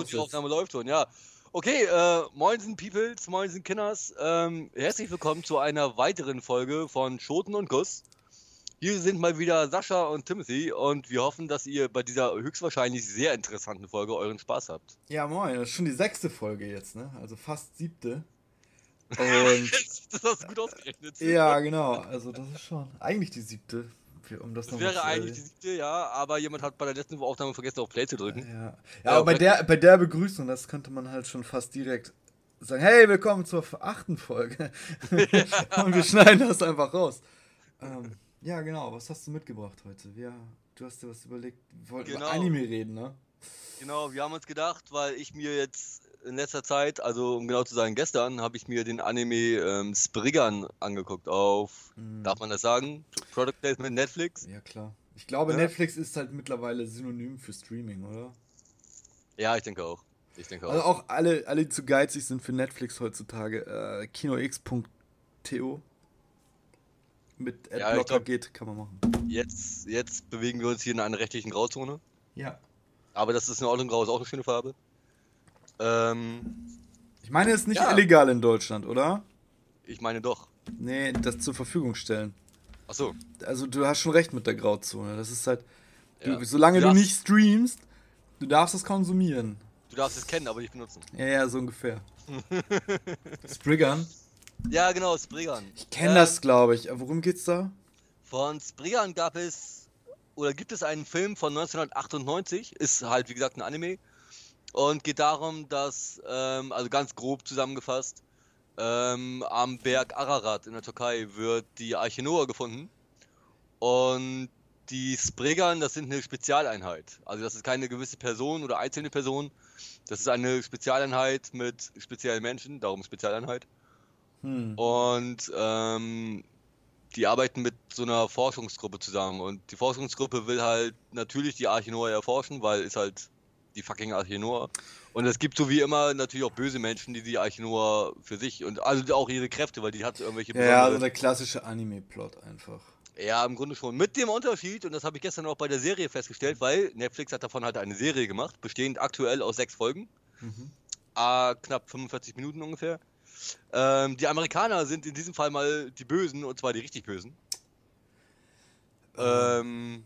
So, die Aufnahme läuft schon, ja. Okay, äh, moinsen Peoples, moinsen Kinders. Ähm, herzlich willkommen zu einer weiteren Folge von Schoten und Guss. Hier sind mal wieder Sascha und Timothy und wir hoffen, dass ihr bei dieser höchstwahrscheinlich sehr interessanten Folge euren Spaß habt. Ja, moin, das ist schon die sechste Folge jetzt, ne? Also fast siebte. Und das hast du gut ausgerechnet. Ja, genau. Also das ist schon eigentlich die siebte um das, das wäre eigentlich die siebte, ja, aber jemand hat bei der letzten Aufnahme vergessen, auf Play zu drücken. Ja, ja. ja aber bei der, bei der Begrüßung, das könnte man halt schon fast direkt sagen, hey, willkommen zur achten Folge. Und wir schneiden das einfach raus. Ähm, ja, genau, was hast du mitgebracht heute? Ja, du hast dir was überlegt, wir wollten genau. über Anime reden, ne? Genau, wir haben uns gedacht, weil ich mir jetzt in letzter Zeit, also um genau zu sagen, gestern habe ich mir den Anime ähm, Spriggan angeguckt auf, mhm. darf man das sagen? Product Placement Netflix? Ja, klar. Ich glaube, ja. Netflix ist halt mittlerweile synonym für Streaming, oder? Ja, ich denke auch. Ich denke auch. Also auch alle, alle, die zu geizig sind für Netflix heutzutage, äh, kinox.to mit Adblocker glaub, geht, kann man machen. Jetzt, jetzt bewegen wir uns hier in einer rechtlichen Grauzone. Ja. Aber das ist in Ordnung, grau ist auch eine schöne Farbe. Ähm, ich meine, es ist nicht ja. illegal in Deutschland, oder? Ich meine doch. Nee, das zur Verfügung stellen. Ach so. Also du hast schon recht mit der Grauzone. Das ist halt, ja. du, solange du, du nicht streamst, du darfst es konsumieren. Du darfst es kennen, aber nicht benutzen. Ja, ja, so ungefähr. Spriggern? Ja, genau, Spriggern. Ich kenne äh, das, glaube ich. Worum geht's da? Von Spriggern gab es, oder gibt es einen Film von 1998, ist halt, wie gesagt, ein Anime. Und geht darum, dass, ähm, also ganz grob zusammengefasst, ähm, am Berg Ararat in der Türkei wird die Arche Noah gefunden. Und die Spregan, das sind eine Spezialeinheit. Also das ist keine gewisse Person oder einzelne Person. Das ist eine Spezialeinheit mit speziellen Menschen, darum Spezialeinheit. Hm. Und ähm, die arbeiten mit so einer Forschungsgruppe zusammen. Und die Forschungsgruppe will halt natürlich die Arche Noah erforschen, weil ist halt die fucking Arche Noah. Und es gibt so wie immer natürlich auch böse Menschen, die die Arche Noah für sich und also auch ihre Kräfte, weil die hat irgendwelche. Ja, also der klassische Anime-Plot einfach. Ja, im Grunde schon. Mit dem Unterschied, und das habe ich gestern auch bei der Serie festgestellt, weil Netflix hat davon halt eine Serie gemacht, bestehend aktuell aus sechs Folgen. Mhm. Äh, knapp 45 Minuten ungefähr. Ähm, die Amerikaner sind in diesem Fall mal die Bösen, und zwar die richtig Bösen. Mhm. Ähm,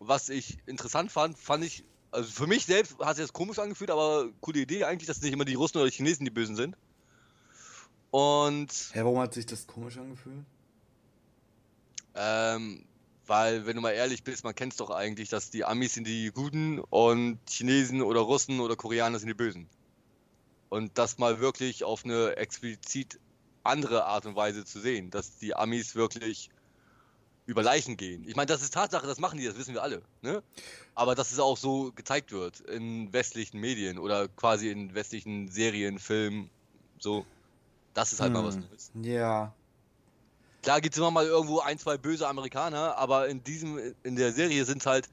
was ich interessant fand, fand ich also für mich selbst hat sich das komisch angefühlt, aber coole Idee eigentlich, dass nicht immer die Russen oder die Chinesen die Bösen sind. Und. Hä, warum hat sich das komisch angefühlt? Ähm, weil, wenn du mal ehrlich bist, man kennt es doch eigentlich, dass die Amis sind die Guten und Chinesen oder Russen oder Koreaner sind die Bösen. Und das mal wirklich auf eine explizit andere Art und Weise zu sehen, dass die Amis wirklich über Leichen gehen. Ich meine, das ist Tatsache, das machen die, das wissen wir alle. Ne? Aber dass es auch so gezeigt wird in westlichen Medien oder quasi in westlichen Serien, Filmen, so, das ist halt hm. mal was hm. Neues. Ja. Klar gibt es immer mal irgendwo ein, zwei böse Amerikaner, aber in diesem, in der Serie sind es halt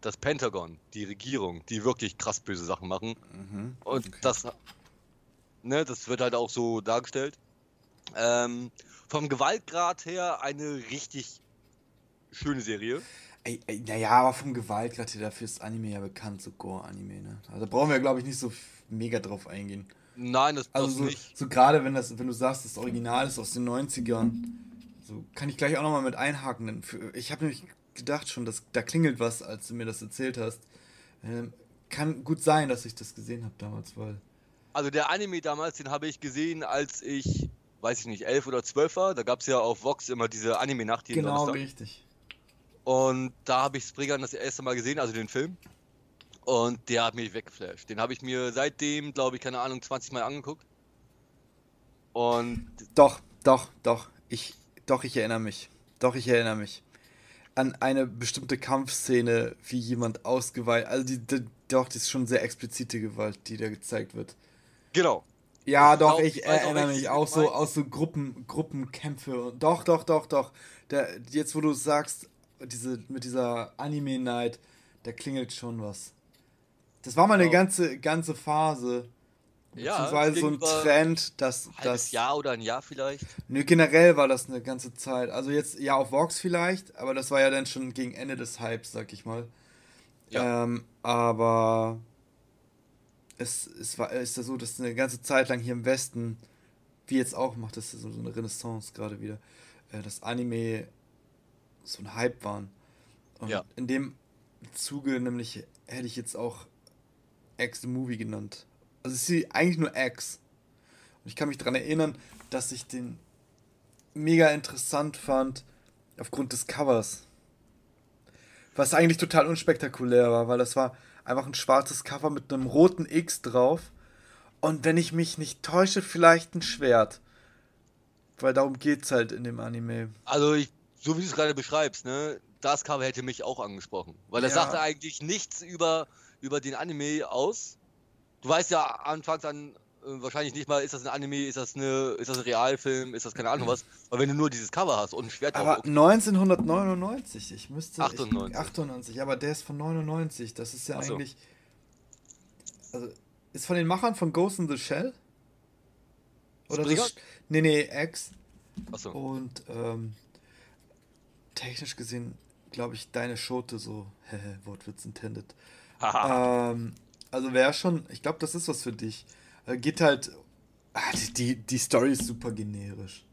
das Pentagon, die Regierung, die wirklich krass böse Sachen machen. Mhm. Und okay. das, ne, das wird halt auch so dargestellt. Ähm, vom Gewaltgrad her eine richtig schöne Serie. Ey, ey, naja, aber vom Gewaltgrad her, dafür ist Anime ja bekannt, so Gore-Anime, ne? Also brauchen wir, glaube ich, nicht so mega drauf eingehen. Nein, das also so, nicht. So gerade wenn das, wenn du sagst, das Original ist aus den 90ern, so kann ich gleich auch nochmal mit einhaken. Ich habe nämlich gedacht schon, dass da klingelt was, als du mir das erzählt hast. Ähm, kann gut sein, dass ich das gesehen habe damals, weil. Also der Anime damals, den habe ich gesehen, als ich, weiß ich nicht, elf oder zwölf war. Da gab es ja auf Vox immer diese Anime-Nacht. Genau, richtig. Und da habe ich Spriggan das erste Mal gesehen, also den Film. Und der hat mich weggeflasht. Den habe ich mir seitdem, glaube ich, keine Ahnung, 20 Mal angeguckt. Und. Doch, doch, doch. Ich, doch, ich erinnere mich. Doch, ich erinnere mich. An eine bestimmte Kampfszene, wie jemand ausgeweiht. Also, die, die, doch, das ist schon sehr explizite Gewalt, die da gezeigt wird. Genau. Ja, doch, ich erinnere mich auch so aus so Gruppen, Gruppenkämpfe. Doch, doch, doch, doch. Der, jetzt, wo du sagst, diese, mit dieser Anime-Night, da klingelt schon was. Das war mal eine ganze, ganze Phase. Ja, beziehungsweise so ein Trend, dass. Ein das Jahr oder ein Jahr vielleicht? Nö, generell war das eine ganze Zeit. Also jetzt, ja, auf Vox vielleicht, aber das war ja dann schon gegen Ende des Hypes, sag ich mal. Ja. Ähm, aber. es, es war, ist ja so, dass eine ganze Zeit lang hier im Westen, wie jetzt auch, macht das so eine Renaissance gerade wieder, äh, das Anime so ein Hype waren. Und ja. in dem Zuge nämlich hätte ich jetzt auch X the Movie genannt. Also es ist eigentlich nur X. Und ich kann mich daran erinnern, dass ich den mega interessant fand aufgrund des Covers. Was eigentlich total unspektakulär war, weil das war einfach ein schwarzes Cover mit einem roten X drauf. Und wenn ich mich nicht täusche, vielleicht ein Schwert. Weil darum geht's halt in dem Anime. Also ich, so wie du es gerade beschreibst, ne, das Cover hätte mich auch angesprochen. Weil das ja. sagte eigentlich nichts über, über den Anime aus. Du weißt ja anfangs an äh, wahrscheinlich nicht mal, ist das ein Anime, ist das, eine, ist das ein Realfilm, ist das keine Ahnung was. Aber wenn du nur dieses Cover hast und ein Schwert Aber okay. 1999, ich müsste. 98. Ich, 98, aber der ist von 99. Das ist ja so. eigentlich. Also, ist von den Machern von Ghost in the Shell? Oder das, Nee, nee, X. Achso. Und ähm, technisch gesehen, glaube ich, deine Schote so. Wortwitz intended. ähm, also wäre schon, ich glaube, das ist was für dich. Äh, geht halt. Ach, die, die Story ist super generisch.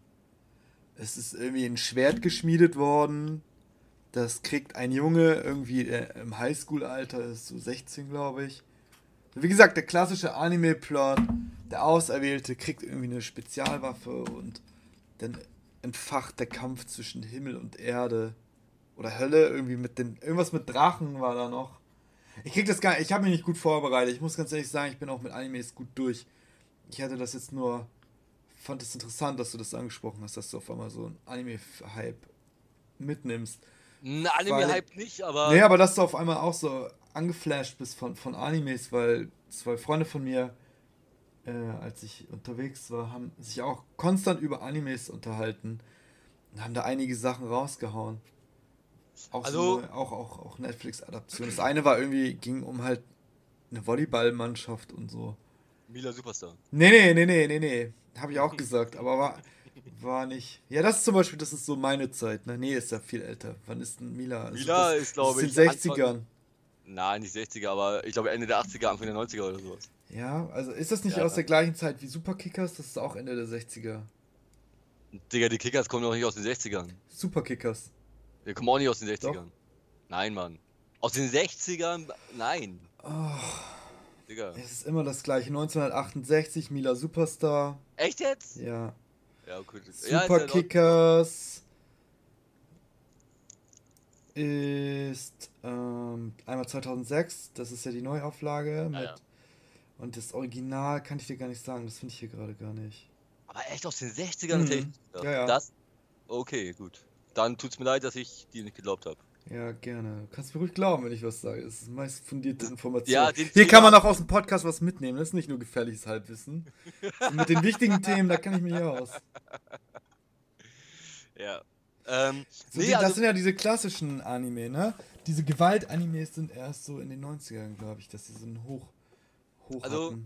Es ist irgendwie ein Schwert geschmiedet worden. Das kriegt ein Junge irgendwie äh, im Highschool-Alter, ist so 16, glaube ich. Wie gesagt, der klassische Anime-Plot. Der Auserwählte kriegt irgendwie eine Spezialwaffe und dann entfacht der Kampf zwischen Himmel und Erde. Oder Hölle, irgendwie mit den. Irgendwas mit Drachen war da noch. Ich krieg das gar Ich habe mich nicht gut vorbereitet. Ich muss ganz ehrlich sagen, ich bin auch mit Animes gut durch. Ich hatte das jetzt nur. Fand es interessant, dass du das angesprochen hast, dass du auf einmal so einen Anime-Hype mitnimmst. Ein Anime-Hype nicht, aber. Nee, aber dass du auf einmal auch so angeflasht bist von, von Animes, weil zwei Freunde von mir, äh, als ich unterwegs war, haben sich auch konstant über Animes unterhalten und haben da einige Sachen rausgehauen. Auch, also, so, auch, auch, auch Netflix-Adaption. Das eine war irgendwie, ging um halt eine Volleyballmannschaft und so. Mila Superstar. Nee, nee, nee, nee, nee, nee. Hab ich auch gesagt, aber war, war nicht. Ja, das ist zum Beispiel, das ist so meine Zeit. Ne? Nee, ist ja viel älter. Wann ist denn Mila? Mila also ist, glaube ich. In den 60ern. Nein, nicht 60er, aber ich glaube Ende der 80er, Anfang der 90er oder sowas. Ja, also ist das nicht ja. aus der gleichen Zeit wie Superkickers? Das ist auch Ende der 60er. Digga, die Kickers kommen doch nicht aus den 60ern. Superkickers. Wir kommen auch nicht aus den 60ern. Doch. Nein, Mann. Aus den 60ern? Nein. Oh. Digga. Es ist immer das gleiche. 1968, Mila Superstar. Echt jetzt? Ja. Ja, okay. Superkickers ja, ist ähm, einmal 2006, das ist ja die Neuauflage. Mit, ja. Und das Original kann ich dir gar nicht sagen, das finde ich hier gerade gar nicht. Aber echt aus den 60ern? Mhm. Ja, ja. Das? Okay, gut. Dann tut's mir leid, dass ich dir nicht geglaubt habe. Ja, gerne. Du kannst mir ruhig glauben, wenn ich was sage. Das ist meist fundierte Information. Ja, Hier kann man auch aus dem Podcast was mitnehmen. Das ist nicht nur gefährliches Halbwissen. Und mit den wichtigen Themen, da kenne ich mich aus. Ja. Ähm, so nee, die, das also, sind ja diese klassischen Anime, ne? Diese Gewalt-Animes sind erst so in den 90ern, glaube ich, dass sie so einen Hoch, hoch Also,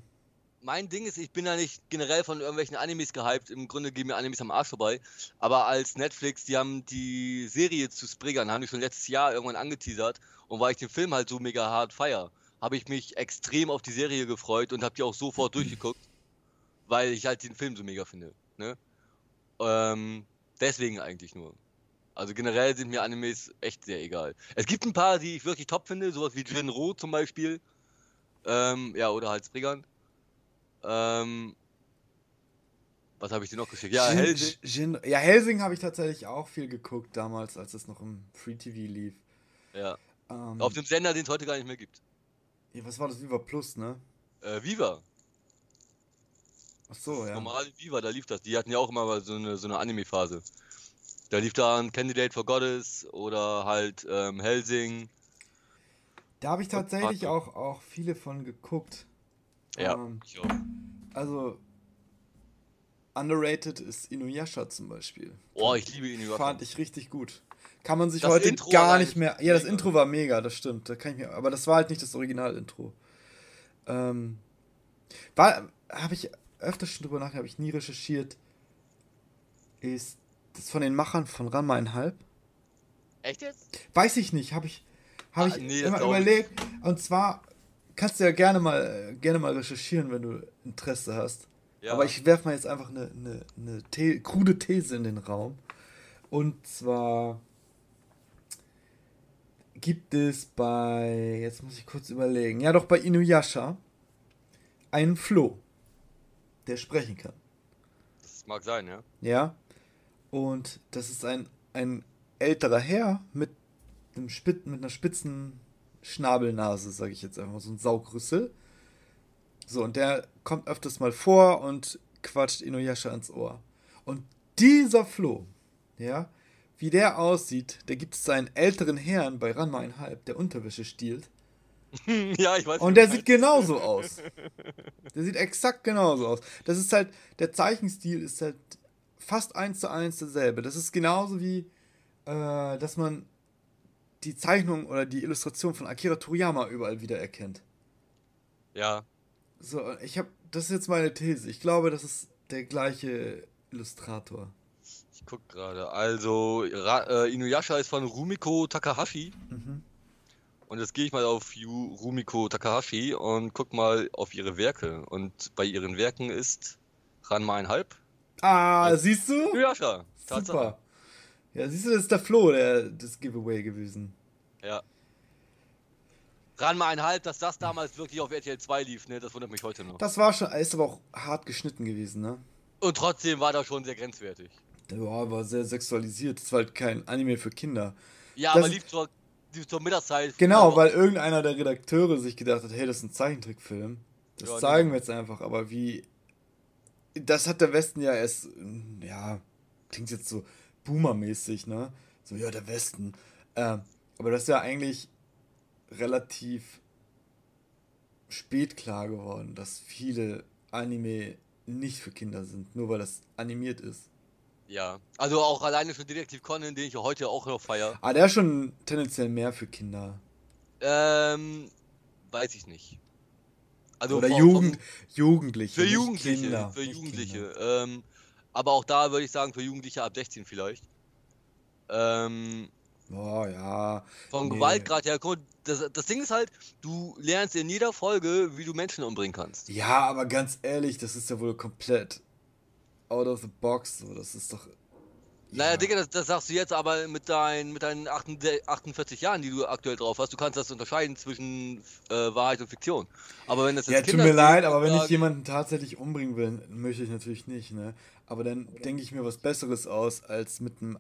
mein Ding ist, ich bin ja nicht generell von irgendwelchen Animes gehypt. Im Grunde gehen mir Animes am Arsch vorbei. Aber als Netflix, die haben die Serie zu Spriggern, haben die schon letztes Jahr irgendwann angeteasert. Und weil ich den Film halt so mega hart feier, habe ich mich extrem auf die Serie gefreut und habe die auch sofort durchgeguckt. Weil ich halt den Film so mega finde. Ne? Ähm, deswegen eigentlich nur. Also generell sind mir Animes echt sehr egal. Es gibt ein paar, die ich wirklich top finde, sowas wie Jinro zum Beispiel. Ähm, ja, oder halt Spriggern. Ähm, was habe ich dir noch geschickt? Ja, Gin, Helsing. Gin, ja, Helsing habe ich tatsächlich auch viel geguckt damals, als es noch im Free TV lief. Ja. Ähm, Auf dem Sender, den es heute gar nicht mehr gibt. Ja, was war das? Viva Plus, ne? Äh, Viva. Ach so, ja. Normale Viva, da lief das. Die hatten ja auch immer so eine, so eine Anime-Phase. Da lief da ein Candidate for Goddess oder halt ähm, Helsing. Da habe ich tatsächlich auch, auch viele von geguckt. Ja, ähm. Also, underrated ist Inuyasha zum Beispiel. Oh, ich liebe Inuyasha. Fand ich richtig gut. Kann man sich das heute Intro gar nicht mehr. Ja, das mega. Intro war mega, das stimmt. Da kann ich mir, aber das war halt nicht das Original-Intro. Ähm, war, habe ich öfter schon drüber nachgedacht, habe ich nie recherchiert. Ist das von den Machern von Ranma einhalb? Echt jetzt? Weiß ich nicht, habe ich, hab ah, ich nee, immer überlegt. Und zwar kannst du ja gerne mal, gerne mal recherchieren, wenn du Interesse hast. Ja. Aber ich werfe mal jetzt einfach eine, eine, eine The krude These in den Raum. Und zwar gibt es bei, jetzt muss ich kurz überlegen, ja doch bei Inuyasha einen Floh, der sprechen kann. Das mag sein, ja. Ja. Und das ist ein, ein älterer Herr mit, einem Spit, mit einer spitzen Schnabelnase, sage ich jetzt einfach, so ein Saugrüssel. So, und der kommt öfters mal vor und quatscht Inuyasha ans Ohr. Und dieser Floh, ja, wie der aussieht, da gibt es seinen älteren Herrn bei Ranma 1,5, der Unterwäsche stiehlt. ja, ich weiß. Und der sieht genauso aus. Der sieht exakt genauso aus. Das ist halt, der Zeichenstil ist halt fast eins zu eins dasselbe. Das ist genauso wie, äh, dass man die Zeichnung oder die Illustration von Akira Toriyama überall wieder erkennt. Ja. So, ich habe, das ist jetzt meine These. Ich glaube, das ist der gleiche Illustrator. Ich guck gerade. Also, Ra äh, Inuyasha ist von Rumiko Takahashi. Mhm. Und jetzt gehe ich mal auf Yu Rumiko Takahashi und guck mal auf ihre Werke. Und bei ihren Werken ist Ranma einhalb. Ah, und siehst du? Inuyasha. Tatsache. Ja, siehst du, das ist der Flo, der das Giveaway gewesen. Ja. Ranma einhalb, dass das damals wirklich auf RTL 2 lief, ne? Das wundert mich heute noch. Das war schon, ist aber auch hart geschnitten gewesen, ne? Und trotzdem war das schon sehr grenzwertig. Ja, war sehr sexualisiert. Das war halt kein Anime für Kinder. Ja, das aber lief zur, lief zur Mittagszeit. Genau, weil irgendeiner der Redakteure sich gedacht hat, hey, das ist ein Zeichentrickfilm. Das ja, zeigen genau. wir jetzt einfach. Aber wie. Das hat der Westen ja erst. Ja, klingt jetzt so boomermäßig, ne? So, ja, der Westen. Ähm, aber das ist ja eigentlich relativ spät klar geworden, dass viele Anime nicht für Kinder sind, nur weil das animiert ist. Ja, also auch alleine schon Detektiv Conan, den ich heute auch noch feiere. Ah, der ist schon tendenziell mehr für Kinder. Ähm, weiß ich nicht. Also Oder Jugend, Jugendliche. Für Jugendliche, Kinder, für Jugendliche. Ähm, aber auch da würde ich sagen, für Jugendliche ab 16 vielleicht. Ähm, Oh ja. Von nee. Gewaltgrad her. Das, das Ding ist halt, du lernst in jeder Folge, wie du Menschen umbringen kannst. Ja, aber ganz ehrlich, das ist ja wohl komplett out of the box. So. Das ist doch. Ja. Naja, Digga, das, das, sagst du jetzt aber mit, dein, mit deinen 48 Jahren, die du aktuell drauf hast. Du kannst das unterscheiden zwischen äh, Wahrheit und Fiktion. Aber wenn das jetzt Ja, Kinder tut mir leid, aber wenn ich jemanden tatsächlich umbringen will, möchte ich natürlich nicht, ne? Aber dann denke ich mir was Besseres aus, als mit einem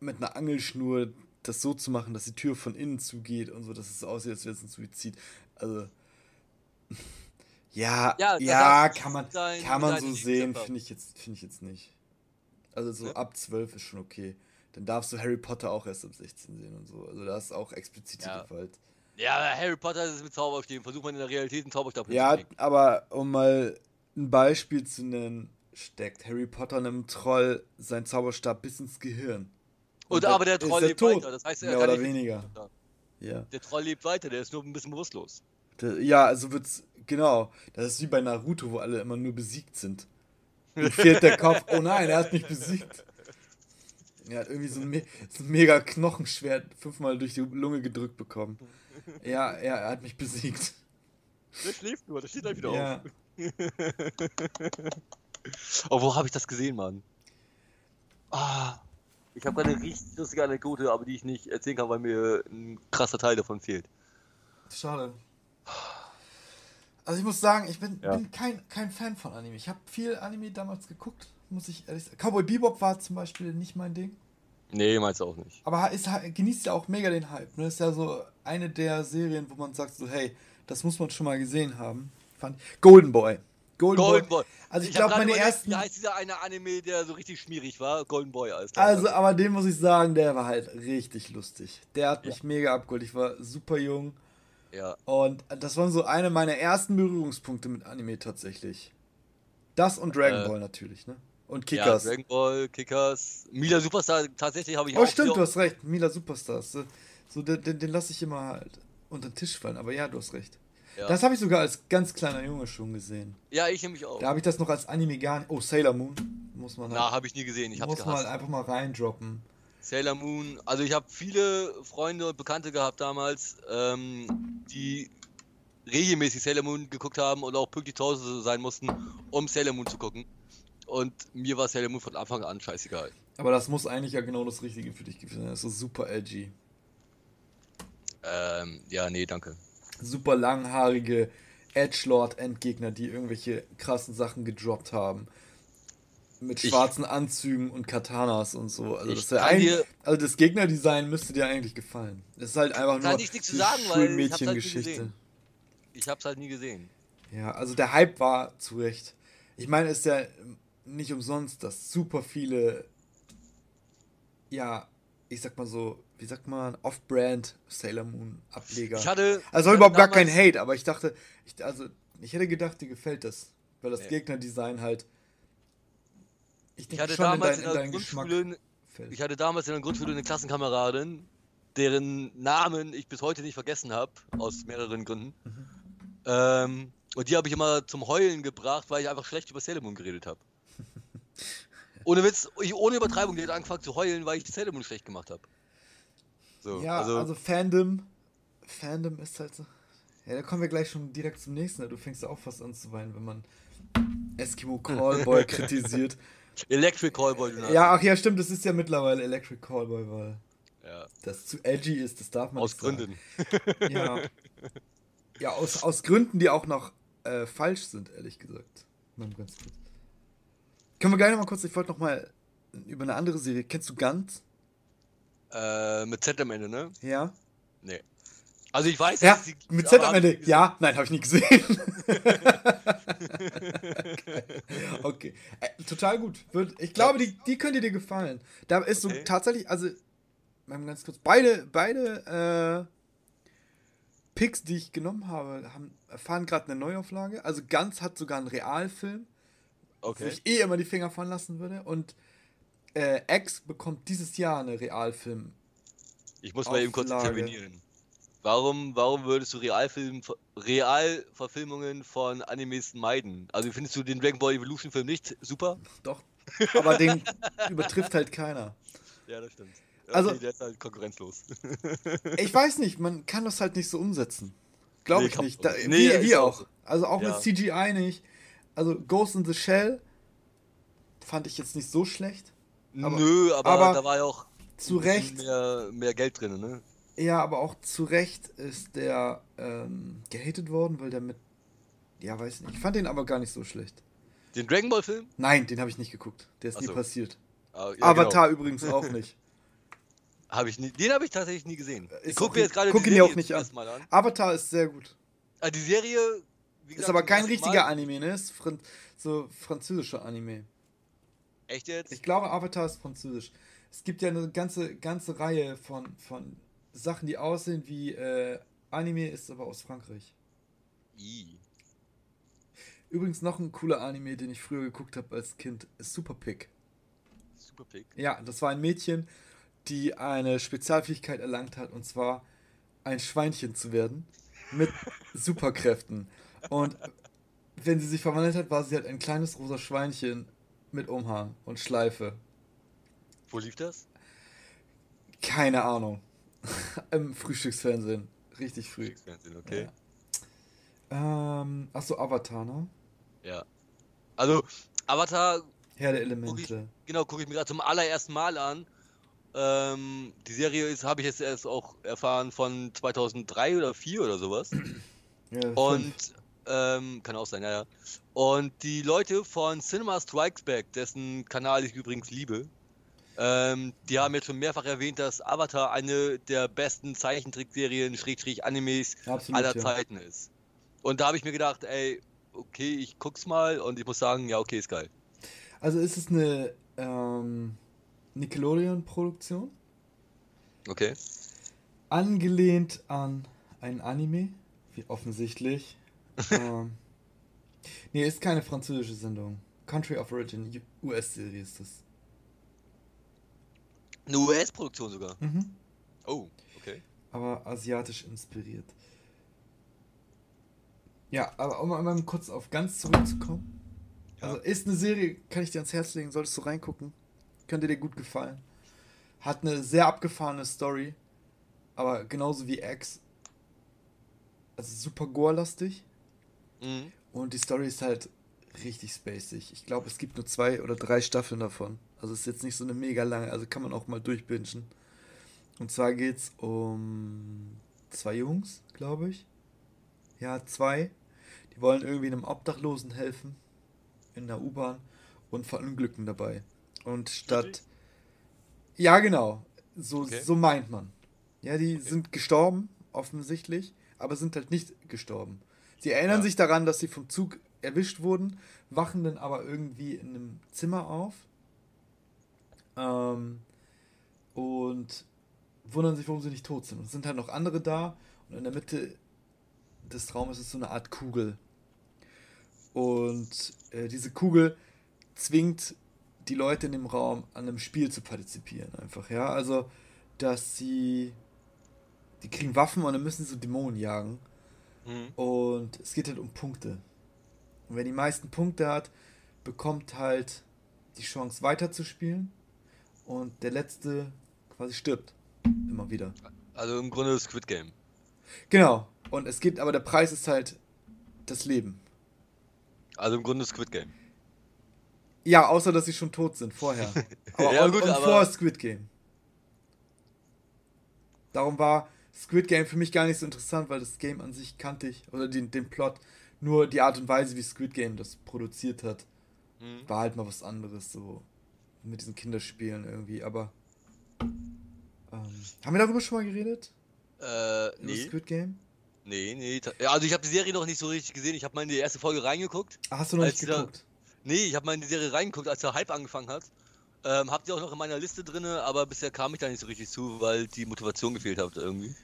mit einer Angelschnur das so zu machen, dass die Tür von innen zugeht und so, dass es aussieht, als wäre es ein Suizid. Also. Ja, ja, ja kann man, kann man so sehen, finde ich, jetzt, find ich jetzt nicht. Also so ja. ab 12 ist schon okay. Dann darfst du Harry Potter auch erst ab 16 sehen und so. Also da ist auch explizite ja. Gewalt. Ja, Harry Potter ist mit Zauberstab. Versucht man in der Realität einen Zauberstab Ja, aber um mal ein Beispiel zu nennen, steckt Harry Potter einem Troll sein Zauberstab bis ins Gehirn. Und, aber der Troll lebt tot. weiter. Das heißt, er Mehr oder weniger. Ja. Der Troll lebt weiter, der ist nur ein bisschen bewusstlos. Ja, also wird's. Genau. Das ist wie bei Naruto, wo alle immer nur besiegt sind. Mir fehlt der Kopf. Oh nein, er hat mich besiegt. Er hat irgendwie so ein, Me so ein mega Knochenschwert fünfmal durch die Lunge gedrückt bekommen. Ja, er, er hat mich besiegt. Der schläft nur, der steht gleich wieder ja. auf. oh, wo habe ich das gesehen, Mann? Ah. Ich habe eine richtig lustige Anekdote, aber die ich nicht erzählen kann, weil mir ein krasser Teil davon fehlt. Schade. Also ich muss sagen, ich bin, ja. bin kein, kein Fan von Anime. Ich habe viel Anime damals geguckt, muss ich ehrlich sagen. Cowboy Bebop war zum Beispiel nicht mein Ding. Nee, meinst du auch nicht. Aber ist, genießt ja auch mega den Hype. Ne? Ist ja so eine der Serien, wo man sagt so, hey, das muss man schon mal gesehen haben. Fand Golden Boy. Golden, Golden Boy. Boy. Also ich, ich glaube, meine ersten. Wie heißt dieser eine Anime, der so richtig schmierig war? Golden Boy als Also, aber den muss ich sagen, der war halt richtig lustig. Der hat mich ja. mega abgeholt. Ich war super jung. Ja. Und das waren so eine meiner ersten Berührungspunkte mit Anime tatsächlich. Das und Dragon äh, Ball natürlich, ne? Und Kickers. Ja, Dragon Ball, Kickers. Mila Superstar, tatsächlich habe ich oh, auch. Oh, stimmt, du hast recht. Mila Superstars. So, den, den, lasse ich immer halt unter den Tisch fallen. Aber ja, du hast recht. Ja. Das habe ich sogar als ganz kleiner Junge schon gesehen. Ja, ich nämlich auch. Da habe ich das noch als Anime gar nicht. Oh, Sailor Moon. Muss man halt, Na, habe ich nie gesehen. Ich muss gehasst. man einfach mal reindroppen. Sailor Moon. Also ich habe viele Freunde und Bekannte gehabt damals, ähm, die regelmäßig Sailor Moon geguckt haben und auch pünktlich zu Hause sein mussten, um Sailor Moon zu gucken. Und mir war Sailor Moon von Anfang an scheißegal. Aber das muss eigentlich ja genau das Richtige für dich gewesen sein. Das ist super edgy. Ähm, ja, nee, danke. Super langhaarige Edgelord-Endgegner, die irgendwelche krassen Sachen gedroppt haben. Mit schwarzen ich, Anzügen und Katanas und so. Also das, ja ein, also das Gegnerdesign müsste dir eigentlich gefallen. Das ist halt einfach nur ich nichts zu sagen, Schulmädchengeschichte. Halt ich hab's halt nie gesehen. Ja, also der Hype war zu Recht. Ich meine, es ist ja nicht umsonst, dass super viele, ja, ich sag mal so, wie sagt man, Off-Brand Sailor Moon Ableger. Ich hatte. Also ich überhaupt gar kein Hate, aber ich dachte, ich, also ich hätte gedacht, dir gefällt das. Weil das nee. Gegnerdesign halt. Ich, ich hatte damals in, dein, in, der Grundschule. Ich hatte damals in der Grundschule eine Klassenkameradin, deren Namen ich bis heute nicht vergessen habe, aus mehreren Gründen. Mhm. Ähm, und die habe ich immer zum Heulen gebracht, weil ich einfach schlecht über Sailor Moon geredet habe. ohne Witz, ich, ohne Übertreibung, die hat angefangen zu heulen, weil ich Sailor Moon schlecht gemacht habe. So, ja, also, also, Fandom, Fandom ist halt so. Ja, da kommen wir gleich schon direkt zum nächsten. Du fängst ja auch fast an zu weinen, wenn man Eskimo Callboy kritisiert. Electric Callboy, Ja, ach ja, stimmt, das ist ja mittlerweile Electric Callboy, weil ja. das zu edgy ist, das darf man aus nicht Gründen. Sagen. Ja. Ja, aus, aus Gründen, die auch noch äh, falsch sind, ehrlich gesagt. Ganz kurz. Können wir gleich noch mal kurz, ich wollte noch mal über eine andere Serie. Kennst du Gantz? Äh, mit Z am Ende, ne? Ja. Nee. Also ich weiß, ja, die, mit Z am Ende. Ja, nein, habe ich nie gesehen. okay, okay. Total gut. Ich glaube, die, die könnte dir gefallen. Da ist okay. so tatsächlich, also mal ganz kurz, beide, beide äh, Picks, die ich genommen habe, haben, erfahren gerade eine Neuauflage. Also Ganz hat sogar einen Realfilm, okay. wo ich eh immer die Finger von lassen würde. Und äh, X bekommt dieses Jahr eine Realfilm. Ich muss mal eben kurz intervenieren. Warum, warum würdest du Realfilm, Realverfilmungen von Animes meiden? Also findest du den Dragon Ball Evolution Film nicht super? Doch, aber den übertrifft halt keiner. Ja, das stimmt. Okay, also, der ist halt konkurrenzlos. ich weiß nicht, man kann das halt nicht so umsetzen. Glaube nee, ich nicht. Da, nee, wie, wie auch. Also auch ja. mit CGI nicht. Also Ghost in the Shell fand ich jetzt nicht so schlecht. Aber, Nö, aber, aber, da war ja auch zu Recht mehr, mehr Geld drin, ne? Ja, aber auch zu Recht ist der ähm, gehatet worden, weil der mit. Ja, weiß nicht. Ich fand den aber gar nicht so schlecht. Den Dragon Ball Film? Nein, den habe ich nicht geguckt. Der ist Ach nie so. passiert. Ah, ja, Avatar genau. übrigens auch nicht. Hab ich nie, den habe ich tatsächlich nie gesehen. Ist ich gucke mir jetzt gerade guck ihn auch nicht an. an. Avatar ist sehr gut. Ah, die Serie. Gesagt, ist aber kein richtiger Mal. Anime, ne? Ist fran so französischer Anime. Echt jetzt? Ich glaube, Avatar ist französisch. Es gibt ja eine ganze, ganze Reihe von, von Sachen, die aussehen wie äh, Anime, ist aber aus Frankreich. I. Übrigens noch ein cooler Anime, den ich früher geguckt habe als Kind, ist Super Pig. Super Pig? Ja, das war ein Mädchen, die eine Spezialfähigkeit erlangt hat, und zwar ein Schweinchen zu werden mit Superkräften. Und wenn sie sich verwandelt hat, war sie halt ein kleines rosa Schweinchen mit Umhang und Schleife. Wo lief das? Keine Ahnung. Im Frühstücksfernsehen. Richtig früh. Frühstücksfernsehen, okay. Ja. Ähm, achso, Avatar, ne? Ja. Also, Avatar. Herr der Elemente. Guck ich, genau, gucke ich mir gerade zum allerersten Mal an. Ähm, die Serie ist, habe ich jetzt erst auch erfahren von 2003 oder 4 oder sowas. Ja, und ähm, kann auch sein, ja, ja. Und die Leute von Cinema Strikes Back, dessen Kanal ich übrigens liebe, ähm, die haben jetzt schon mehrfach erwähnt, dass Avatar eine der besten Zeichentrickserien, Schrägstrich Animes Absolut, aller ja. Zeiten ist. Und da habe ich mir gedacht, ey, okay, ich guck's mal und ich muss sagen, ja, okay, ist geil. Also ist es eine ähm, Nickelodeon-Produktion? Okay. Angelehnt an ein Anime, wie offensichtlich. ähm, nee, ist keine französische Sendung. Country of Origin, US-Serie ist das. Eine US-Produktion sogar. Mhm. Oh, okay. Aber asiatisch inspiriert. Ja, aber um mal kurz auf ganz zurückzukommen. Ja. Also ist eine Serie, kann ich dir ans Herz legen, solltest du reingucken. Könnte dir gut gefallen. Hat eine sehr abgefahrene Story. Aber genauso wie X also super gore-lastig. Mhm. Und die Story ist halt richtig spacig. Ich glaube, es gibt nur zwei oder drei Staffeln davon. Also ist jetzt nicht so eine mega lange, also kann man auch mal durchbingen. Und zwar geht es um zwei Jungs, glaube ich. Ja, zwei. Die wollen irgendwie einem Obdachlosen helfen in der U-Bahn und verunglücken dabei. Und statt. Ja, genau. So, okay. so meint man. Ja, die okay. sind gestorben, offensichtlich, aber sind halt nicht gestorben. Sie erinnern ja. sich daran, dass sie vom Zug erwischt wurden, wachen dann aber irgendwie in einem Zimmer auf. Ähm, und wundern sich, warum sie nicht tot sind. Und es sind halt noch andere da und in der Mitte des Raumes ist so eine Art Kugel. Und äh, diese Kugel zwingt die Leute in dem Raum an einem Spiel zu partizipieren, einfach, ja. Also, dass sie. Die kriegen Waffen und dann müssen sie so Dämonen jagen. Mhm. Und es geht halt um Punkte. Und wer die meisten Punkte hat, bekommt halt die Chance weiterzuspielen. Und der letzte quasi stirbt. Immer wieder. Also im Grunde Squid Game. Genau. Und es geht, aber der Preis ist halt das Leben. Also im Grunde Squid Game. Ja, außer dass sie schon tot sind vorher. Aber ja, und, gut, und aber... vor Squid Game. Darum war Squid Game für mich gar nicht so interessant, weil das Game an sich kannte ich, oder den, den Plot, nur die Art und Weise, wie Squid Game das produziert hat, mhm. war halt mal was anderes, so mit diesen Kinderspielen irgendwie, aber ähm, haben wir darüber schon mal geredet? Äh, nee. Squid Game? Nee, nee. Also ich habe die Serie noch nicht so richtig gesehen. Ich habe mal in die erste Folge reingeguckt. Ach, hast du noch nicht geguckt? Da, nee, ich habe mal in die Serie reingeguckt, als der Hype angefangen hat. Ähm, habt ihr auch noch in meiner Liste drin, aber bisher kam ich da nicht so richtig zu, weil die Motivation gefehlt hat irgendwie.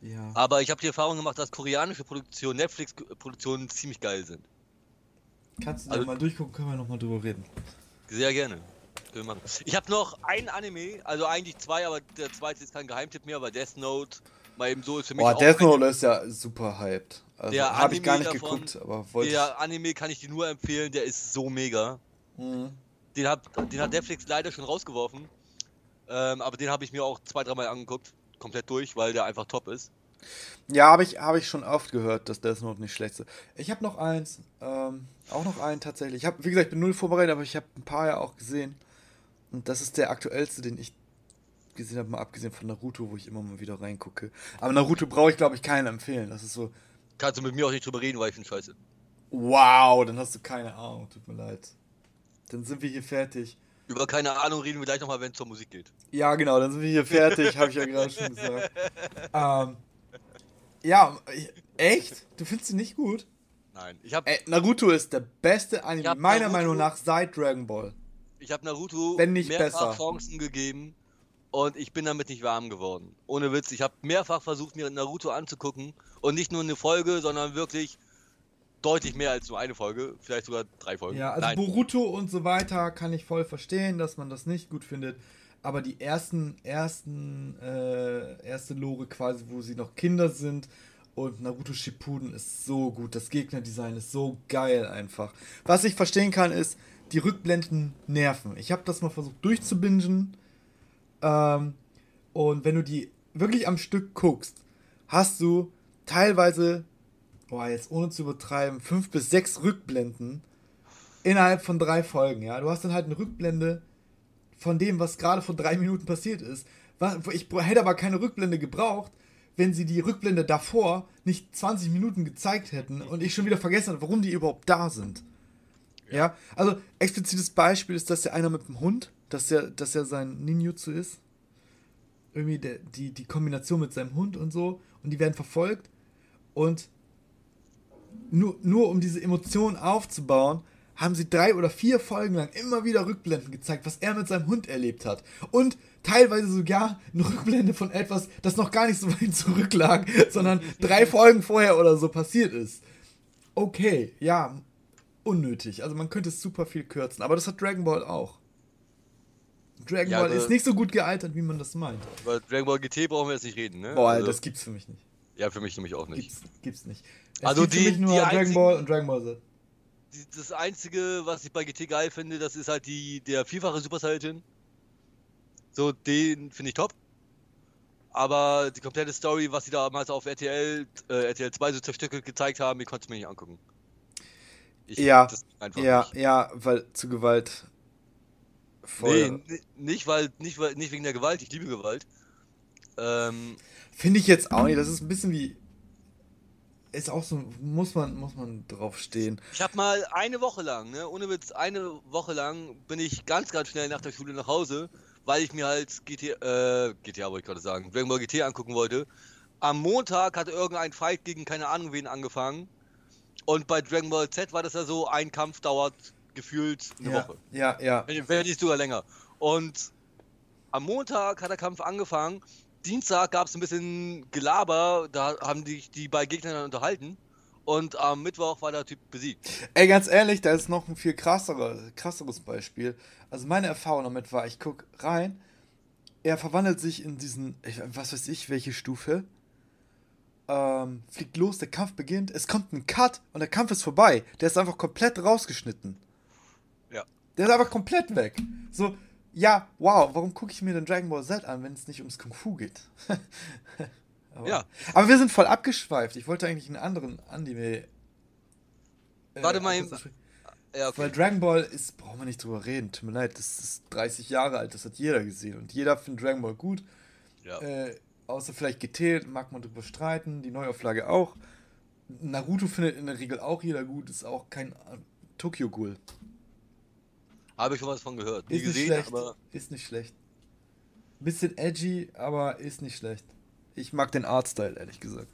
Ja. Aber ich habe die Erfahrung gemacht, dass koreanische Produktionen, Netflix-Produktionen ziemlich geil sind. Kannst du also, mal durchgucken, können wir nochmal drüber reden. Sehr gerne. Ich habe noch ein Anime, also eigentlich zwei, aber der zweite ist kein Geheimtipp mehr, aber Death Note mal eben so ist für mich. Boah, Death Note ist ja super hyped. Also habe ich gar nicht davon, geguckt, aber wollte Der Anime kann ich dir nur empfehlen, der ist so mega. Mhm. Den, hat, den hat Netflix leider schon rausgeworfen. Ähm, aber den habe ich mir auch zwei, dreimal angeguckt. Komplett durch, weil der einfach top ist. Ja, habe ich, hab ich schon oft gehört, dass Death Note nicht schlecht ist. Ich habe noch eins. Ähm, auch noch einen tatsächlich. Ich habe, wie gesagt, ich bin null vorbereitet, aber ich habe ein paar ja auch gesehen. Und das ist der aktuellste, den ich gesehen habe, mal abgesehen von Naruto, wo ich immer mal wieder reingucke. Aber Naruto brauche ich, glaube ich, keinen empfehlen. Das ist so. Kannst du mit mir auch nicht drüber reden, weil ich finde scheiße. Wow, dann hast du keine Ahnung, tut mir leid. Dann sind wir hier fertig. Über keine Ahnung reden wir gleich nochmal, wenn es zur Musik geht. Ja, genau, dann sind wir hier fertig, habe ich ja gerade schon gesagt. Ähm, ja, echt? Du findest ihn nicht gut? Nein, ich habe. Naruto ist der beste Anime, meiner Naruto, Meinung nach, seit Dragon Ball. Ich habe Naruto Wenn nicht mehrfach besser. Chancen gegeben und ich bin damit nicht warm geworden. Ohne Witz, ich habe mehrfach versucht, mir Naruto anzugucken und nicht nur eine Folge, sondern wirklich deutlich mehr als nur eine Folge, vielleicht sogar drei Folgen. Ja, also Nein. Boruto und so weiter kann ich voll verstehen, dass man das nicht gut findet. Aber die ersten, ersten, äh, erste Lore quasi, wo sie noch Kinder sind und Naruto Shippuden ist so gut. Das Gegnerdesign ist so geil einfach. Was ich verstehen kann, ist, die Rückblenden nerven. Ich habe das mal versucht durchzubingen. Ähm, und wenn du die wirklich am Stück guckst, hast du teilweise, boah, jetzt ohne zu übertreiben, fünf bis sechs Rückblenden innerhalb von drei Folgen. Ja, du hast dann halt eine Rückblende von dem, was gerade vor drei Minuten passiert ist. Ich hätte aber keine Rückblende gebraucht, wenn sie die Rückblende davor nicht 20 Minuten gezeigt hätten und ich schon wieder vergessen habe, warum die überhaupt da sind. Ja, also explizites Beispiel ist, dass der einer mit dem Hund, dass er dass der sein Ninjutsu ist. Irgendwie der, die, die Kombination mit seinem Hund und so. Und die werden verfolgt. Und nur, nur um diese Emotionen aufzubauen, haben sie drei oder vier Folgen lang immer wieder Rückblenden gezeigt, was er mit seinem Hund erlebt hat. Und teilweise sogar eine Rückblende von etwas, das noch gar nicht so weit zurücklag, sondern drei Folgen vorher oder so passiert ist. Okay, ja, unnötig. Also man könnte es super viel kürzen, aber das hat Dragon Ball auch. Dragon ja, Ball ist nicht so gut gealtert, wie man das meint. Über Dragon Ball GT brauchen wir jetzt nicht reden, ne? Boah, also, das gibt's für mich nicht. Ja, für mich nämlich auch nicht. Gibt's, gibt's nicht. Es also gibt die, für mich nur Dragon einzigen, Ball und Dragon Ball Z. das einzige, was ich bei GT geil finde, das ist halt die der vierfache Super Saiyan. So, den finde ich top. aber die komplette Story, was sie damals auf RTL, äh, RTL 2 so zerstückelt gezeigt haben, ich konnte es mir nicht angucken. Ich, ja, ja, nicht. ja, weil zu Gewalt. Voll. Nee, nicht, weil, nicht, weil, nicht wegen der Gewalt, ich liebe Gewalt. Ähm, Finde ich jetzt auch nicht, das ist ein bisschen wie. Ist auch so, muss man, muss man drauf stehen. Ich habe mal eine Woche lang, ne, ohne Witz, eine Woche lang bin ich ganz, ganz schnell nach der Schule nach Hause weil ich mir halt GTA, äh, GTA wollte ich gerade sagen, Dragon Ball GT angucken wollte. Am Montag hatte irgendein Fight gegen keine Ahnung wen angefangen. Und bei Dragon Ball Z war das ja so, ein Kampf dauert gefühlt eine ja, Woche. Ja, ja. Wenn nicht sogar länger. Und am Montag hat der Kampf angefangen. Dienstag gab es ein bisschen Gelaber, da haben die, die bei Gegnern unterhalten. Und am Mittwoch war der Typ besiegt. Ey, ganz ehrlich, da ist noch ein viel krasseres, krasseres Beispiel. Also meine Erfahrung damit war, ich guck rein, er verwandelt sich in diesen, was weiß ich, welche Stufe. Ähm, fliegt los, der Kampf beginnt, es kommt ein Cut und der Kampf ist vorbei. Der ist einfach komplett rausgeschnitten. Ja. Der ist einfach komplett weg. So, ja, wow, warum gucke ich mir den Dragon Ball Z an, wenn es nicht ums Kung Fu geht? Aber, ja. Aber wir sind voll abgeschweift. Ich wollte eigentlich einen anderen Anime. Äh, Warte mal. Ja, okay. Weil Dragon Ball ist, brauchen wir nicht drüber reden. Tut mir leid, das ist 30 Jahre alt, das hat jeder gesehen. Und jeder findet Dragon Ball gut. Ja. Äh, außer vielleicht GT, mag man drüber streiten. Die Neuauflage auch. Naruto findet in der Regel auch jeder gut, ist auch kein Tokyo Ghoul. Habe ich schon was von gehört. Nie ist gesehen, nicht schlecht. Aber ist nicht schlecht. Bisschen edgy, aber ist nicht schlecht. Ich mag den Artstyle, ehrlich gesagt.